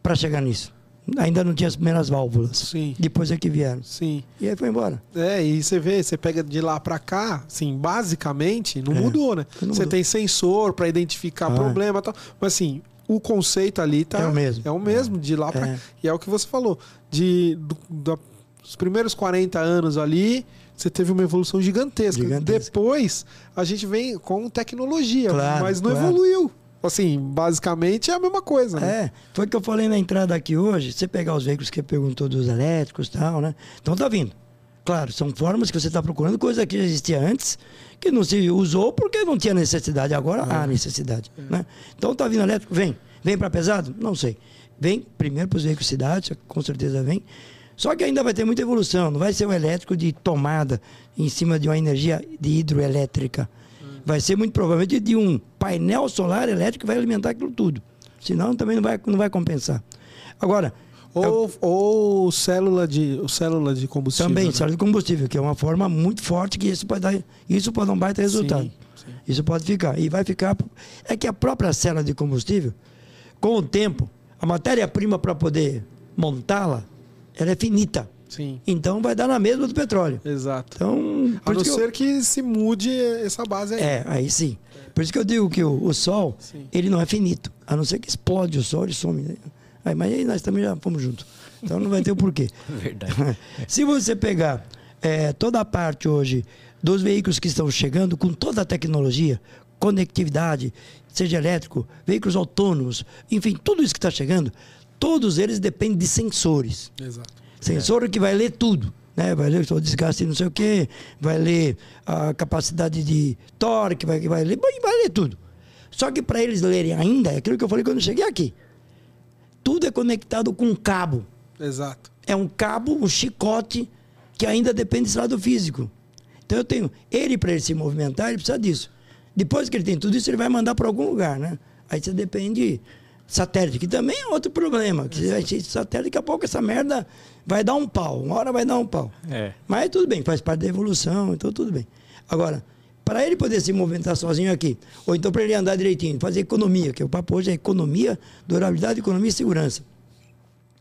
para chegar nisso. Ainda não tinha as primeiras válvulas. Sim. Depois é que vieram. Sim. E aí foi embora. É, e você vê, você pega de lá para cá, assim, basicamente, não é. mudou, né? Não você mudou. tem sensor para identificar ah. problema e tal. Mas assim, o conceito ali tá. É o mesmo. É o mesmo, de lá. É. E é o que você falou. De, do, dos primeiros 40 anos ali, você teve uma evolução gigantesca. gigantesca. Depois, a gente vem com tecnologia, claro, mas não claro. evoluiu. Assim, basicamente é a mesma coisa. Né? É, foi o que eu falei na entrada aqui hoje. Você pegar os veículos que perguntou dos elétricos e tal, né? Então tá vindo. Claro, são formas que você está procurando, coisa que já existia antes, que não se usou porque não tinha necessidade. Agora há necessidade. É. Né? Então tá vindo elétrico, vem. Vem para pesado? Não sei. Vem primeiro para os veículos cidade, com certeza vem. Só que ainda vai ter muita evolução. Não vai ser o elétrico de tomada em cima de uma energia de hidroelétrica. Hum. Vai ser muito provavelmente de um painel solar elétrico que vai alimentar aquilo tudo. Senão também não vai, não vai compensar. Agora, ou, ou célula de, célula de combustível. Também, né? célula de combustível, que é uma forma muito forte que isso pode dar, isso pode dar um baita resultado. Sim, sim. Isso pode ficar. E vai ficar. É que a própria célula de combustível, com o tempo, a matéria-prima para poder montá-la, ela é finita. Sim. Então vai dar na mesma do petróleo. Exato. Então, a não que ser eu... que se mude essa base aí. É, aí sim. Por isso que eu digo que o, o Sol, sim. ele não é finito. A não ser que explode o Sol, ele some. Aí, mas aí nós também já fomos juntos. Então não vai ter o porquê. Verdade. Se você pegar é, toda a parte hoje dos veículos que estão chegando com toda a tecnologia, conectividade, seja elétrico, veículos autônomos, enfim, tudo isso que está chegando, todos eles dependem de sensores. Exato. Sensor é. que vai ler tudo. Né? Vai ler o desgaste não sei o quê, vai ler a capacidade de torque, vai, vai, ler, vai ler tudo. Só que para eles lerem ainda, é aquilo que eu falei quando eu cheguei aqui tudo é conectado com um cabo. Exato. É um cabo, um chicote, que ainda depende desse lado físico. Então eu tenho. Ele, para ele se movimentar, ele precisa disso. Depois que ele tem tudo isso, ele vai mandar para algum lugar, né? Aí você depende. Satélite, que também é outro problema. Que vai ser satélite, daqui a pouco essa merda vai dar um pau. Uma hora vai dar um pau. É. Mas tudo bem, faz parte da evolução, então tudo bem. Agora, para ele poder se movimentar sozinho aqui, ou então para ele andar direitinho, fazer economia, que o papo hoje é economia, durabilidade, economia e segurança.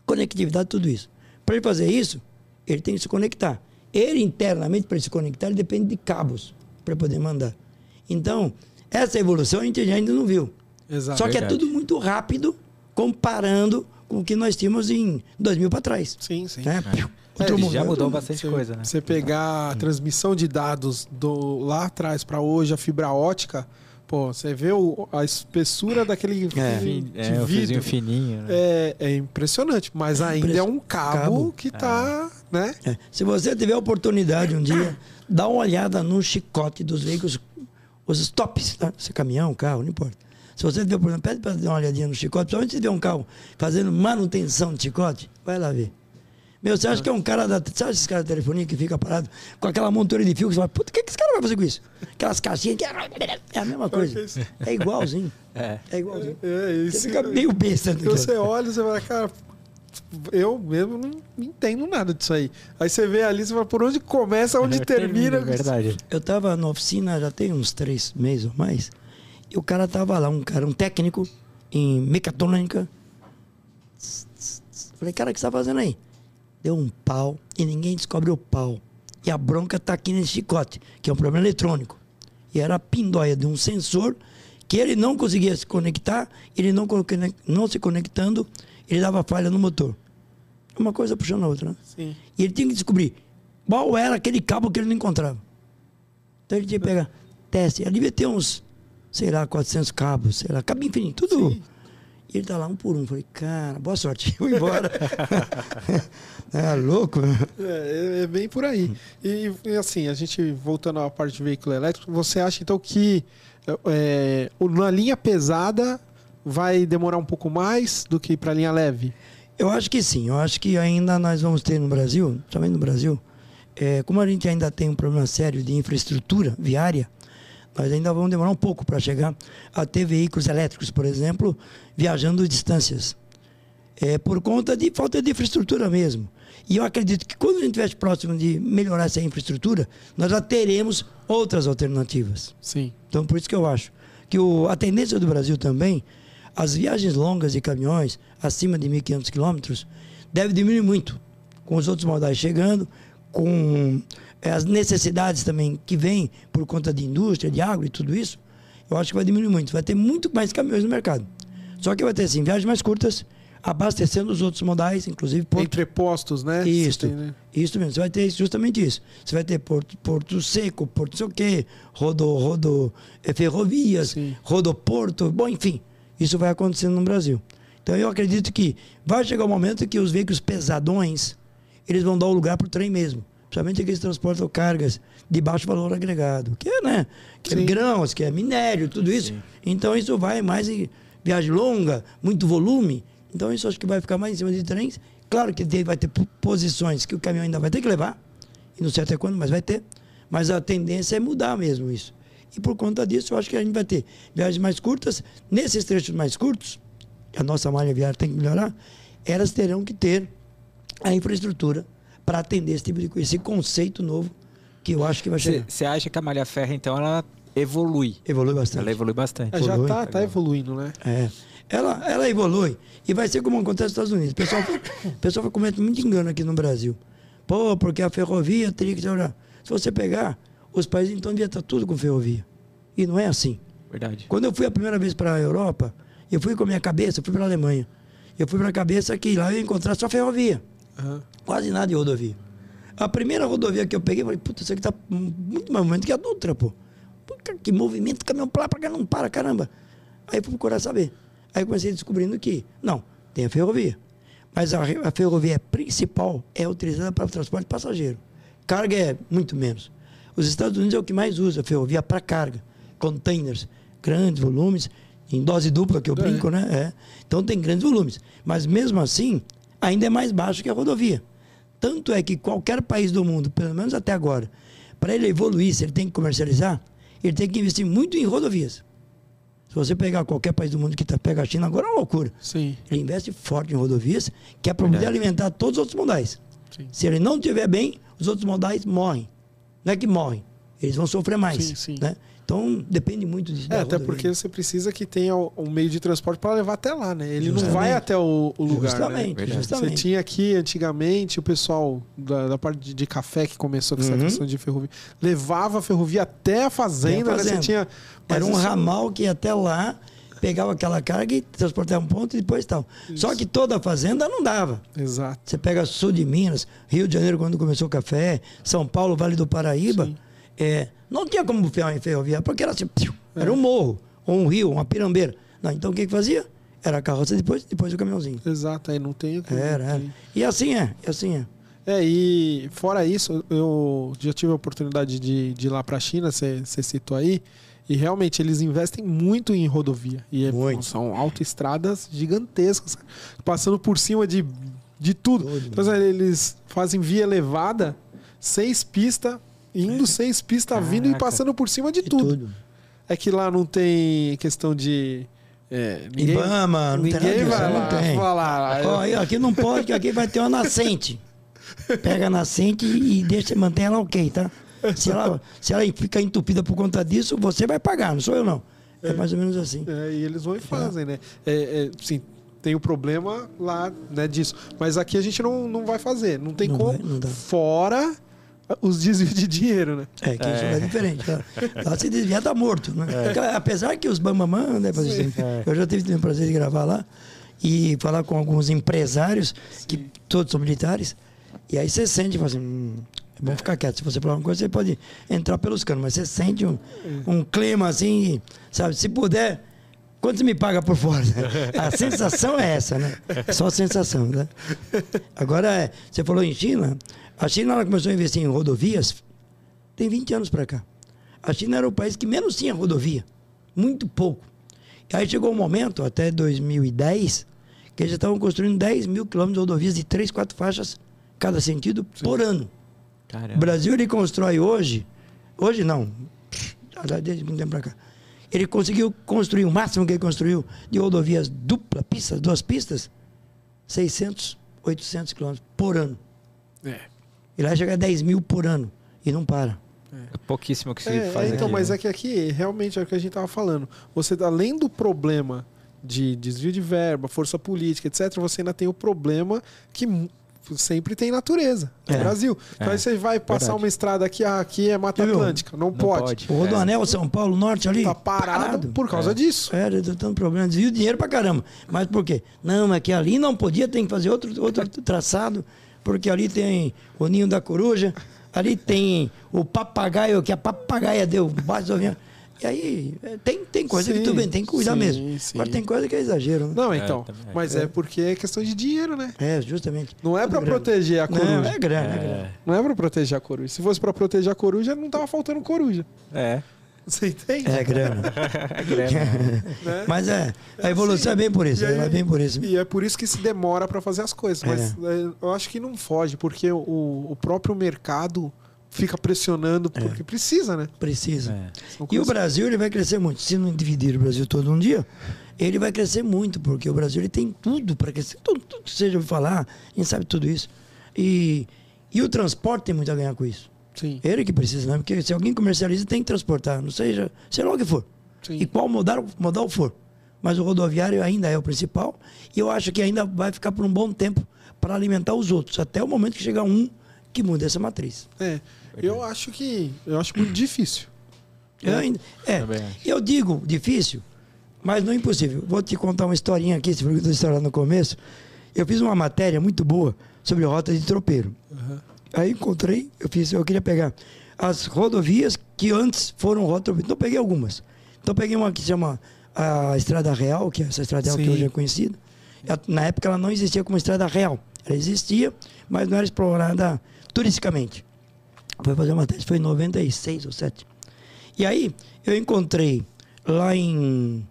Conectividade, tudo isso. Para ele fazer isso, ele tem que se conectar. Ele internamente, para se conectar, ele depende de cabos para poder mandar. Então, essa evolução a gente ainda não viu. Exato, Só que é verdade. é tudo muito rápido comparando com o que nós tínhamos em 2000 para trás. Sim, sim. Né? É. Outro é, já mudou bastante você, coisa, né? Você pegar a transmissão de dados do lá atrás para hoje, a fibra ótica, pô, você vê o, a espessura daquele é, é, de vidro. fininho. Né? É, é impressionante, mas ainda é um cabo, cabo. que tá, é. né? É. Se você tiver a oportunidade um dia, dá uma olhada no chicote dos veículos, os stops, tá? Se é caminhão, carro, não importa. Se você tiver oportunidade, pede para dar uma olhadinha no chicote, principalmente se tiver um carro fazendo manutenção de chicote, vai lá ver. Meu, você acha que é um cara da. Sabe esses caras da telefonia que fica parado com aquela montura de fio que você fala, puta, o que, que esse cara vai fazer com isso? Aquelas caixinhas que é a mesma coisa. É igualzinho. É. É igualzinho. É, isso. Você fica meio besta. Né, você olha, você fala, cara, eu mesmo não entendo nada disso aí. Aí você vê ali, você fala, por onde começa, onde termina. É verdade. Eu tava na oficina já tem uns três meses ou mais. E o cara tava lá, um cara, um técnico em mecatrônica. Falei, cara, o que você tá fazendo aí? Deu um pau e ninguém descobre o pau. E a bronca está aqui nesse chicote, que é um problema eletrônico. E era a pindóia de um sensor que ele não conseguia se conectar, ele não, não se conectando, ele dava falha no motor. Uma coisa puxando a outra, né? Sim. E ele tinha que descobrir qual era aquele cabo que ele não encontrava. Então ele tinha que pegar teste. Ele devia ter uns, sei lá, 400 cabos, sei lá, cabo infinito, tudo. Sim. E ele tá lá um por um. Falei, cara, boa sorte. Vou embora. é louco. Né? É, é, bem por aí. E, e, assim, a gente voltando à parte de veículo elétrico, você acha então que é, na linha pesada vai demorar um pouco mais do que para a linha leve? Eu acho que sim. Eu acho que ainda nós vamos ter no Brasil, também no Brasil, é, como a gente ainda tem um problema sério de infraestrutura viária, nós ainda vamos demorar um pouco para chegar a ter veículos elétricos, por exemplo, viajando distâncias. É por conta de falta de infraestrutura mesmo. E eu acredito que quando a gente estiver próximo de melhorar essa infraestrutura, nós já teremos outras alternativas. Sim. Então, por isso que eu acho que o, a tendência do Brasil também, as viagens longas de caminhões, acima de 1.500 quilômetros, deve diminuir muito. Com os outros modais chegando, com as necessidades também que vêm por conta de indústria, de agro e tudo isso, eu acho que vai diminuir muito. Vai ter muito mais caminhões no mercado. Só que vai ter, assim, viagens mais curtas, abastecendo os outros modais, inclusive porto. Entrepostos, né? Isso, tem, né? isso mesmo. Você vai ter justamente isso. Você vai ter porto, porto seco, porto sei o quê, rodo, rodo é, ferrovias, Sim. rodoporto, bom, enfim. Isso vai acontecendo no Brasil. Então eu acredito que vai chegar o um momento que os veículos pesadões, eles vão dar o lugar para o trem mesmo principalmente aqueles transportam cargas de baixo valor agregado, que é, né? Que é grãos, que é minério, tudo isso. Sim. Então isso vai mais em viagem longa, muito volume. Então isso acho que vai ficar mais em cima de trens. Claro que vai ter posições que o caminhão ainda vai ter que levar, e não sei até quando, mas vai ter. Mas a tendência é mudar mesmo isso. E por conta disso, eu acho que a gente vai ter viagens mais curtas. Nesses trechos mais curtos, a nossa malha viária tem que melhorar, elas terão que ter a infraestrutura para atender esse tipo de coisa, esse conceito novo que eu acho que vai chegar. Você acha que a malha ferra, então, ela evolui? Evolui bastante. Ela evolui bastante. Ela já está tá evoluindo, né? É. Ela, ela evolui e vai ser como acontece nos Estados Unidos. O pessoal, o pessoal comete muito engano aqui no Brasil. Pô, porque a ferrovia teria que ser. Se você pegar, os países então devia estar tudo com ferrovia. E não é assim. Verdade. Quando eu fui a primeira vez para a Europa, eu fui com a minha cabeça, fui para a Alemanha. Eu fui para a cabeça que lá eu ia encontrar só ferrovia. Uhum. Quase nada de rodovia. A primeira rodovia que eu peguei, eu falei, puta, isso aqui tá muito mais movimento que a Dutra, pô. Puta, que movimento, caminhão lá, pra cá, não para, caramba. Aí fui procurar saber. Aí comecei descobrindo que, não, tem a ferrovia. Mas a, a ferrovia principal é utilizada para o transporte passageiro. Carga é muito menos. Os Estados Unidos é o que mais usa a ferrovia para carga. Containers, grandes volumes, em dose dupla, que eu brinco, né? É. Então tem grandes volumes. Mas mesmo assim, ainda é mais baixo que a rodovia. Tanto é que qualquer país do mundo, pelo menos até agora, para ele evoluir, se ele tem que comercializar, ele tem que investir muito em rodovias. Se você pegar qualquer país do mundo que tá, pega a China, agora é uma loucura. Sim. Ele investe forte em rodovias, que é para poder alimentar todos os outros modais. Sim. Se ele não estiver bem, os outros modais morrem. Não é que morrem, eles vão sofrer mais. Sim, sim. Né? Então depende muito disso. É, até porque você precisa que tenha um meio de transporte para levar até lá, né? Ele justamente. não vai até o, o lugar. Justamente, né? justamente. Você tinha aqui antigamente o pessoal da, da parte de, de, café que começou com essa uhum. questão de ferrovia, levava a ferrovia até a fazenda, até a fazenda. Né? Você tinha, Era um ramal que ia até lá pegava aquela carga e transportava um ponto e depois tal. Isso. Só que toda a fazenda não dava. Exato. Você pega sul de Minas, Rio de Janeiro quando começou o café, São Paulo, Vale do Paraíba. Sim. É, não tinha como ferrovia, porque era assim, é. era um morro, ou um rio, uma pirambeira. Não, então o que, que fazia? Era a carroça depois, depois o caminhãozinho. Exato, aí não tem o que. Era, era. E assim é, e assim é. É, e fora isso, eu já tive a oportunidade de, de ir lá para a China, você citou aí, e realmente eles investem muito em rodovia. E é, são autoestradas gigantescas, passando por cima de, de tudo. Doido, então, eles fazem via elevada, seis pistas, indo seis pistas, Caraca. vindo e passando por cima de, de tudo. tudo. É que lá não tem questão de. É, ninguém, Ibama, não ninguém tem vai lá, não tem. falar. Ó, aqui não pode, que aqui vai ter uma nascente. Pega a nascente e deixa, mantém ela ok, tá? Se ela, se ela ficar entupida por conta disso, você vai pagar, não sou eu não. É, é mais ou menos assim. É, e eles vão e fazem, é. né? É, é, sim, tem o problema lá né, disso. Mas aqui a gente não, não vai fazer. Não tem não como. Vai, não fora os desvios de dinheiro, né? É, que é. isso é diferente. Tá? Lá se desviar tá morto, né? É. Apesar que os Bambamã, né, assim, eu já tive o prazer de gravar lá e falar com alguns empresários, Sim. que todos são militares, e aí você sente, assim, hum, é bom ficar quieto. Se você falar uma coisa, você pode entrar pelos canos, mas você sente um, um clima assim, sabe? Se puder, Quanto você me paga por fora? A sensação é essa, né? Só a sensação, né? Agora, você falou em China. A China ela começou a investir em rodovias tem 20 anos para cá. A China era o país que menos tinha rodovia. Muito pouco. E aí chegou um momento, até 2010, que eles já estavam construindo 10 mil quilômetros de rodovias de 3, 4 faixas cada sentido Sim. por ano. Caramba. O Brasil ele constrói hoje, hoje não, desde muito tempo para cá, ele conseguiu construir o máximo que ele construiu de rodovias dupla pista, duas pistas, 600, 800 quilômetros por ano. É. Ele vai chegar a 10 mil por ano e não para. É pouquíssimo que se é, faz é, Então, aqui, mas né? é que aqui, realmente, é o que a gente estava falando. Você, além do problema de desvio de verba, força política, etc., você ainda tem o problema que sempre tem natureza. É. No Brasil. Então é. aí você vai passar Verdade. uma estrada aqui, ah, aqui é Mata Atlântica. Não, não pode. pode. O Rodoanel, é. São Paulo Norte ali. Tá parado, parado. por causa é. disso. É, tendo problema. Desvio dinheiro pra caramba. Mas por quê? Não, é que ali não podia, tem que fazer outro, outro traçado, porque ali tem o ninho da coruja, ali tem o papagaio, que a papagaia deu baixo do avião. E aí, é, tem, tem coisa sim, que tu bem, tem que cuidar sim, mesmo. Sim. Mas tem coisa que é exagero. Né? Não, então. É, mas é. é. porque é questão de dinheiro, né? É, justamente. Não é para proteger a coruja. Não, é grana, é, é grana. Não é para proteger a coruja. Se fosse para proteger a coruja, não tava faltando coruja. É. Você entende? É grana. é grana. né? Mas é, a evolução é bem por isso. Aí, é bem por isso. E é por isso que se demora para fazer as coisas. Mas eu acho que não foge, porque o, o próprio mercado fica pressionando é. porque é. precisa, né? Precisa. É. E o Brasil ele vai crescer muito. Se não dividir o Brasil todo um dia, ele vai crescer muito, porque o Brasil ele tem tudo para crescer. Tudo, tudo que seja falar, a gente sabe tudo isso. E, e o transporte tem muito a ganhar com isso. Sim. Ele que precisa, né? Porque se alguém comercializa, tem que transportar, não seja, sei lá o que for. Sim. E qual modal, modal for. Mas o rodoviário ainda é o principal. E eu acho que ainda vai ficar por um bom tempo para alimentar os outros, até o momento que chegar um que muda essa matriz. É. Eu acho que. Eu acho muito difícil. Eu ainda, é, eu digo difícil, mas não é impossível. Vou te contar uma historinha aqui, você perguntou a história no começo. Eu fiz uma matéria muito boa sobre rota de tropeiro. Aí encontrei, eu fiz, eu queria pegar as rodovias que antes foram rota Então peguei algumas. Então peguei uma que se chama a Estrada Real, que é essa Estrada Real Sim. que hoje é conhecida. Na época ela não existia como Estrada Real. Ela existia, mas não era explorada turisticamente. Foi fazer uma tese, foi em 96 ou 7. E aí, eu encontrei lá em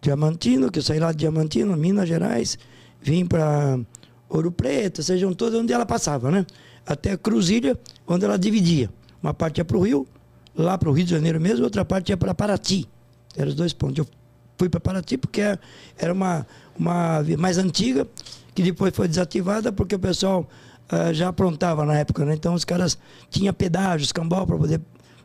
Diamantino, que eu saí lá de Diamantino, Minas Gerais, vim para Ouro Preto, sejam todas onde ela passava, né? Até Cruzilha, onde ela dividia. Uma parte ia para o Rio, lá para o Rio de Janeiro mesmo, outra parte ia para Paraty. Eram os dois pontos. Eu fui para Paraty porque era uma, uma mais antiga, que depois foi desativada porque o pessoal uh, já aprontava na época, né? Então os caras tinham pedágio, escambau para poder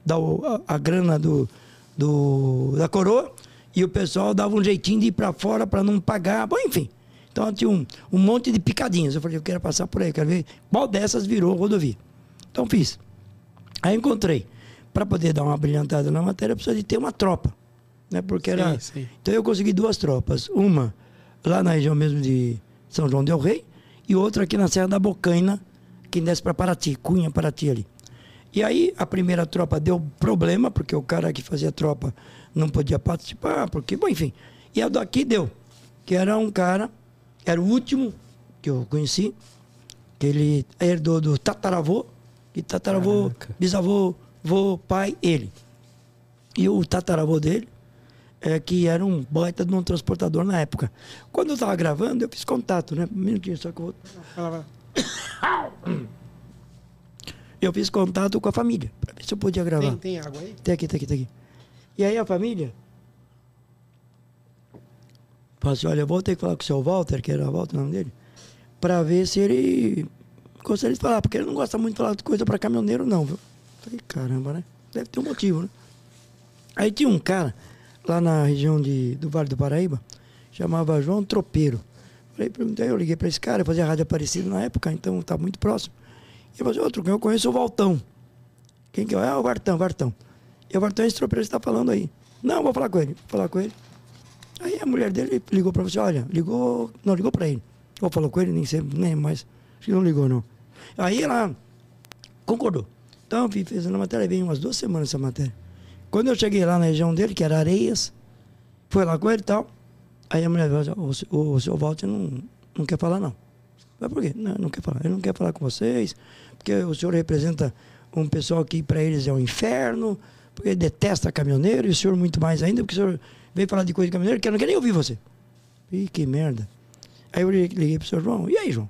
dar o, a, a, grana do, do, da coroa e o pessoal dava um jeitinho de ir para fora para não pagar. Bom, enfim. Então tinha um, um monte de picadinhas. Eu falei, eu quero passar por aí, quero ver qual dessas virou rodovia. Então fiz. Aí encontrei. Para poder dar uma brilhantada na matéria, precisa de ter uma tropa. Né? Porque sim, era. Sim. Então eu consegui duas tropas. Uma lá na região mesmo de São João Del Rei e outra aqui na Serra da Bocaina, que desce para Paraty, Cunha, Paraty ali. E aí a primeira tropa deu problema, porque o cara que fazia tropa não podia participar, porque, bom, enfim. E a daqui deu, que era um cara, era o último que eu conheci, que ele herdou do tataravô, e tataravô, Caraca. bisavô, vô, pai, ele. E o tataravô dele é, que era um baita de um transportador na época. Quando eu estava gravando, eu fiz contato, né? Um minutinho, só que eu vou. Eu fiz contato com a família, para ver se eu podia gravar. Tem, tem água aí? Tem aqui, tem aqui, tem aqui. E aí a família. Falou assim: olha, eu vou ter que falar com o seu Walter, que era o Walter o nome dele, para ver se ele gostaria de falar, porque ele não gosta muito de falar de coisa para caminhoneiro, não, viu? Falei, caramba, né? Deve ter um motivo, né? Aí tinha um cara lá na região de, do Vale do Paraíba, chamava João Tropeiro. Falei, perguntei, eu liguei para esse cara, eu fazia rádio Aparecida na época, então estava muito próximo. E eu falei, outro, eu conheço o Valtão. Quem que é? Ah, o Vartão, Vartão. E o Vartão é esse tropeiro que está falando aí. Não, vou falar com ele, vou falar com ele. Aí a mulher dele ligou para você, olha, ligou, não, ligou para ele. Ou falou com ele, nem sei, nem mais. Acho que não ligou, não. Aí ela concordou. Então, eu fiz a matéria, veio umas duas semanas essa matéria. Quando eu cheguei lá na região dele, que era Areias, Foi lá com ele e tal. Aí a mulher falou assim, o, o senhor Walter não, não quer falar, não. Mas por quê? Não, não quer falar. Ele não quer falar com vocês, porque o senhor representa um pessoal que para eles é um inferno, porque detesta caminhoneiro, e o senhor muito mais ainda, porque o senhor veio falar de coisa de caminhoneiro, que eu não quero nem ouvir você. Ih, que merda. Aí eu liguei pro senhor João, e aí, João?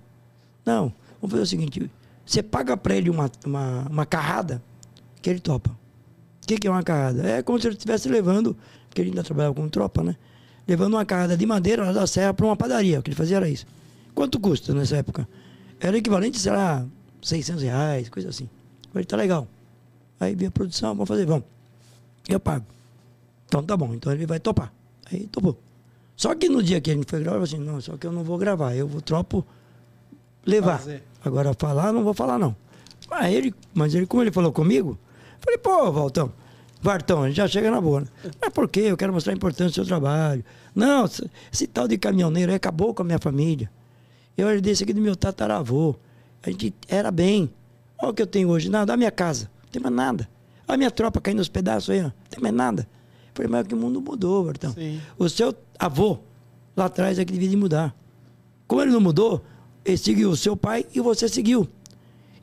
Não, vamos fazer o seguinte, você paga para ele uma, uma, uma carrada, que ele topa. O que, que é uma carrada? É como se ele estivesse levando, porque ele ainda trabalhava com tropa, né? Levando uma carrada de madeira lá da serra para uma padaria. O que ele fazia era isso. Quanto custa nessa época? Era equivalente, sei lá, 600 reais, coisa assim. Eu falei, tá legal. Aí vem a produção, vamos fazer, vamos. Eu pago. Então tá bom, então ele vai topar. Aí topou. Só que no dia que ele foi gravar, eu falei assim, não, só que eu não vou gravar, eu vou tropo levar. Fazer. Agora falar, não vou falar não. Mas ele, mas ele, como ele falou comigo, falei, pô, Valtão, Vartão, a gente já chega na boa. Né? Mas por quê? Eu quero mostrar a importância do seu trabalho. Não, esse tal de caminhoneiro acabou com a minha família. Eu herdei isso aqui do meu tataravô. A gente era bem. Olha o que eu tenho hoje. Nada, a minha casa. Não tem mais nada. A minha tropa caindo nos pedaços aí, ó. Não tem mais nada. Eu falei, mas que o mundo mudou, Vartão. O seu avô, lá atrás, é que devia de mudar. Como ele não mudou, ele seguiu o seu pai e você seguiu.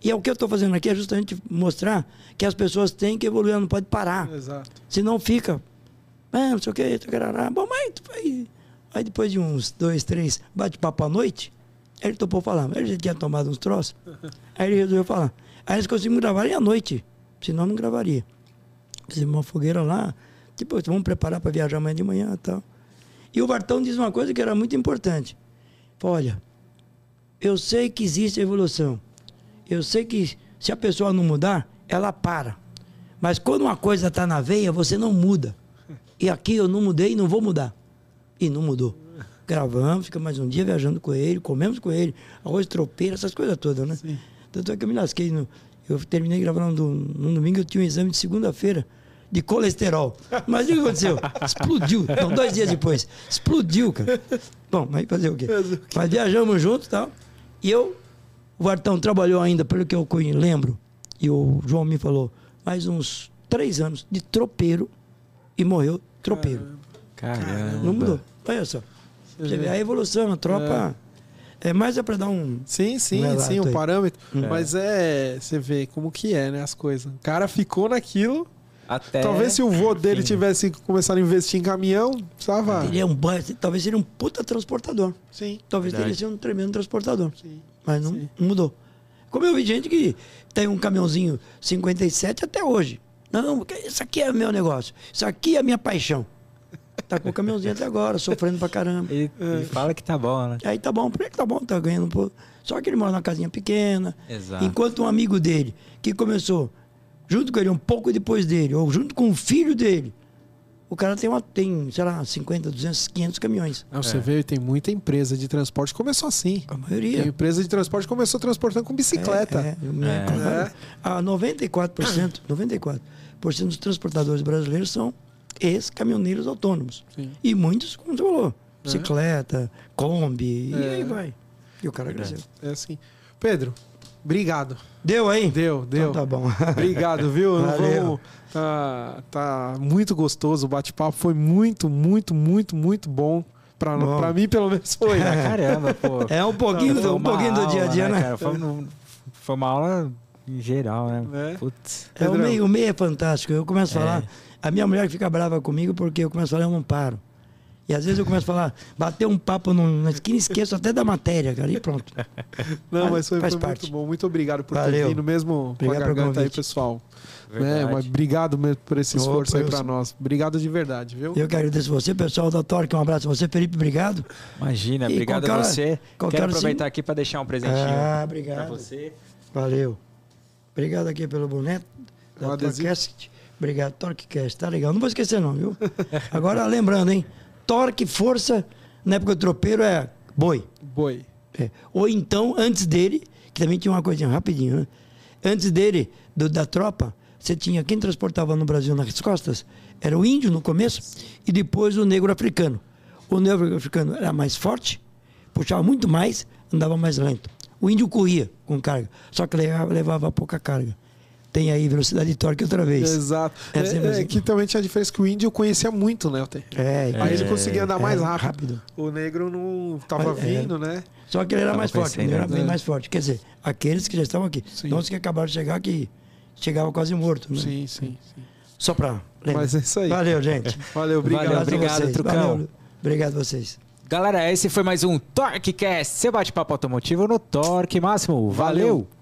E é o que eu estou fazendo aqui é justamente mostrar que as pessoas têm que evoluir, não pode parar. Exato. Senão fica, ah, não sei o que, bom, mas aí, aí depois de uns dois, três bate-papo à noite, ele topou falar. Ele já tinha tomado uns troços. Aí ele resolveu falar. Aí eles conseguiram gravar à noite. Senão não gravaria. Fizemos uma fogueira lá. Depois vamos preparar para viajar amanhã de manhã e tal. E o Bartão diz uma coisa que era muito importante. Olha, eu sei que existe evolução. Eu sei que se a pessoa não mudar, ela para. Mas quando uma coisa está na veia, você não muda. E aqui eu não mudei e não vou mudar. E não mudou. Gravamos, fica mais um dia viajando com ele, comemos com ele, arroz tropeiro, essas coisas todas, né? Sim. Tanto é que eu me lasquei. No, eu terminei gravando no, domingo, eu tinha um exame de segunda-feira de colesterol. Mas o que aconteceu? Explodiu. Não, dois dias depois. Explodiu, cara. Bom, mas fazer o quê? Mas viajamos juntos e tal. E eu o Artão trabalhou ainda, pelo que eu lembro, e o João me falou, mais uns três anos de tropeiro e morreu tropeiro. Caramba. Não mudou. Olha só. Você vê a evolução, a tropa. É, é mais é para dar um. Sim, sim, um sim, um parâmetro. É. Mas é. Você vê como que é, né? As coisas. O cara ficou naquilo. Até... Talvez se o vô dele Sim. tivesse começado a investir em caminhão, precisava. Ele é um, talvez seria um puta transportador. Sim. Talvez Verdade. ele seja um tremendo transportador. Sim. Mas não, não mudou. Como eu vi gente que tem um caminhãozinho 57 até hoje. Não, isso aqui é meu negócio. Isso aqui é minha paixão. Tá com o caminhãozinho até agora, sofrendo pra caramba. Ele, ele fala que tá bom, né? Aí tá bom, por que tá bom? Tá ganhando um pouco. Só que ele mora numa casinha pequena. Exato. Enquanto um amigo dele, que começou junto com ele, um pouco depois dele, ou junto com o filho dele, o cara tem, uma, tem, sei lá, 50, 200, 500 caminhões. Não, você é. vê, tem muita empresa de transporte que começou assim. A maioria. Tem empresa de transporte começou transportando com bicicleta. É, é, é. A 94%, 94% dos transportadores brasileiros são ex-caminhoneiros autônomos. Sim. E muitos, como você falou, é. bicicleta, Kombi, e aí vai. E o cara cresceu. É assim. Pedro, obrigado. Deu aí? Deu, deu. Então tá bom. Obrigado, viu? Valeu. Vamos Tá, tá muito gostoso. O bate-papo foi muito, muito, muito, muito bom. Pra, bom. pra mim, pelo menos, foi. Né? Caramba, pô. É um pouquinho, do, um pouquinho aula, do dia a dia, né? né? Cara, foi, foi, uma aula em geral, né? É. Putz. É, o, meio, o meio é fantástico. Eu começo a falar. É. A minha mulher fica brava comigo porque eu começo a falar, eu não paro. E às vezes eu começo a falar, bater um papo na esquina, esqueço até da matéria, cara, e pronto. Não, mas foi, foi muito bom. Muito obrigado por Valeu. ter vindo mesmo obrigado com a garganta aí, pessoal. É, mas obrigado mesmo por esse esforço Opa, aí para nós. Obrigado de verdade, viu? Eu que agradeço você, pessoal da Torque. Um abraço a você, Felipe. Obrigado. Imagina, e obrigado a você. Quero aproveitar aqui para deixar um presentinho ah, obrigado. para você. Valeu. Obrigado aqui pelo boneco da Torquecast. Obrigado, Torquecast. Tá legal. Não vou esquecer não, viu? Agora, lembrando, hein? Torque, força, na época do tropeiro é boi. Boi. É. Ou então, antes dele, que também tinha uma coisinha rapidinho, né? Antes dele, do, da tropa, você tinha quem transportava no Brasil nas costas era o índio no começo e depois o negro africano. O negro africano era mais forte, puxava muito mais, andava mais lento. O índio corria com carga, só que levava, levava pouca carga. Tem aí velocidade e torque outra vez. Exato. É, assim é, é que também tinha a diferença que o índio conhecia muito, né? É, aí ele conseguia andar mais rápido. rápido. O negro não estava vindo, né? Só que ele era tava mais forte, ele era bem né? mais forte. Quer dizer, aqueles que já estavam aqui. Sim. Não os que acabaram de chegar que chegava quase morto. Né? Sim, sim, sim. Só para Mas é isso aí. Valeu, gente. Valeu, obrigado. Valeu, obrigado, Trucão. Valeu, obrigado a vocês. Galera, esse foi mais um TorqueCast, seu bate-papo automotivo no Torque Máximo. Valeu. Valeu.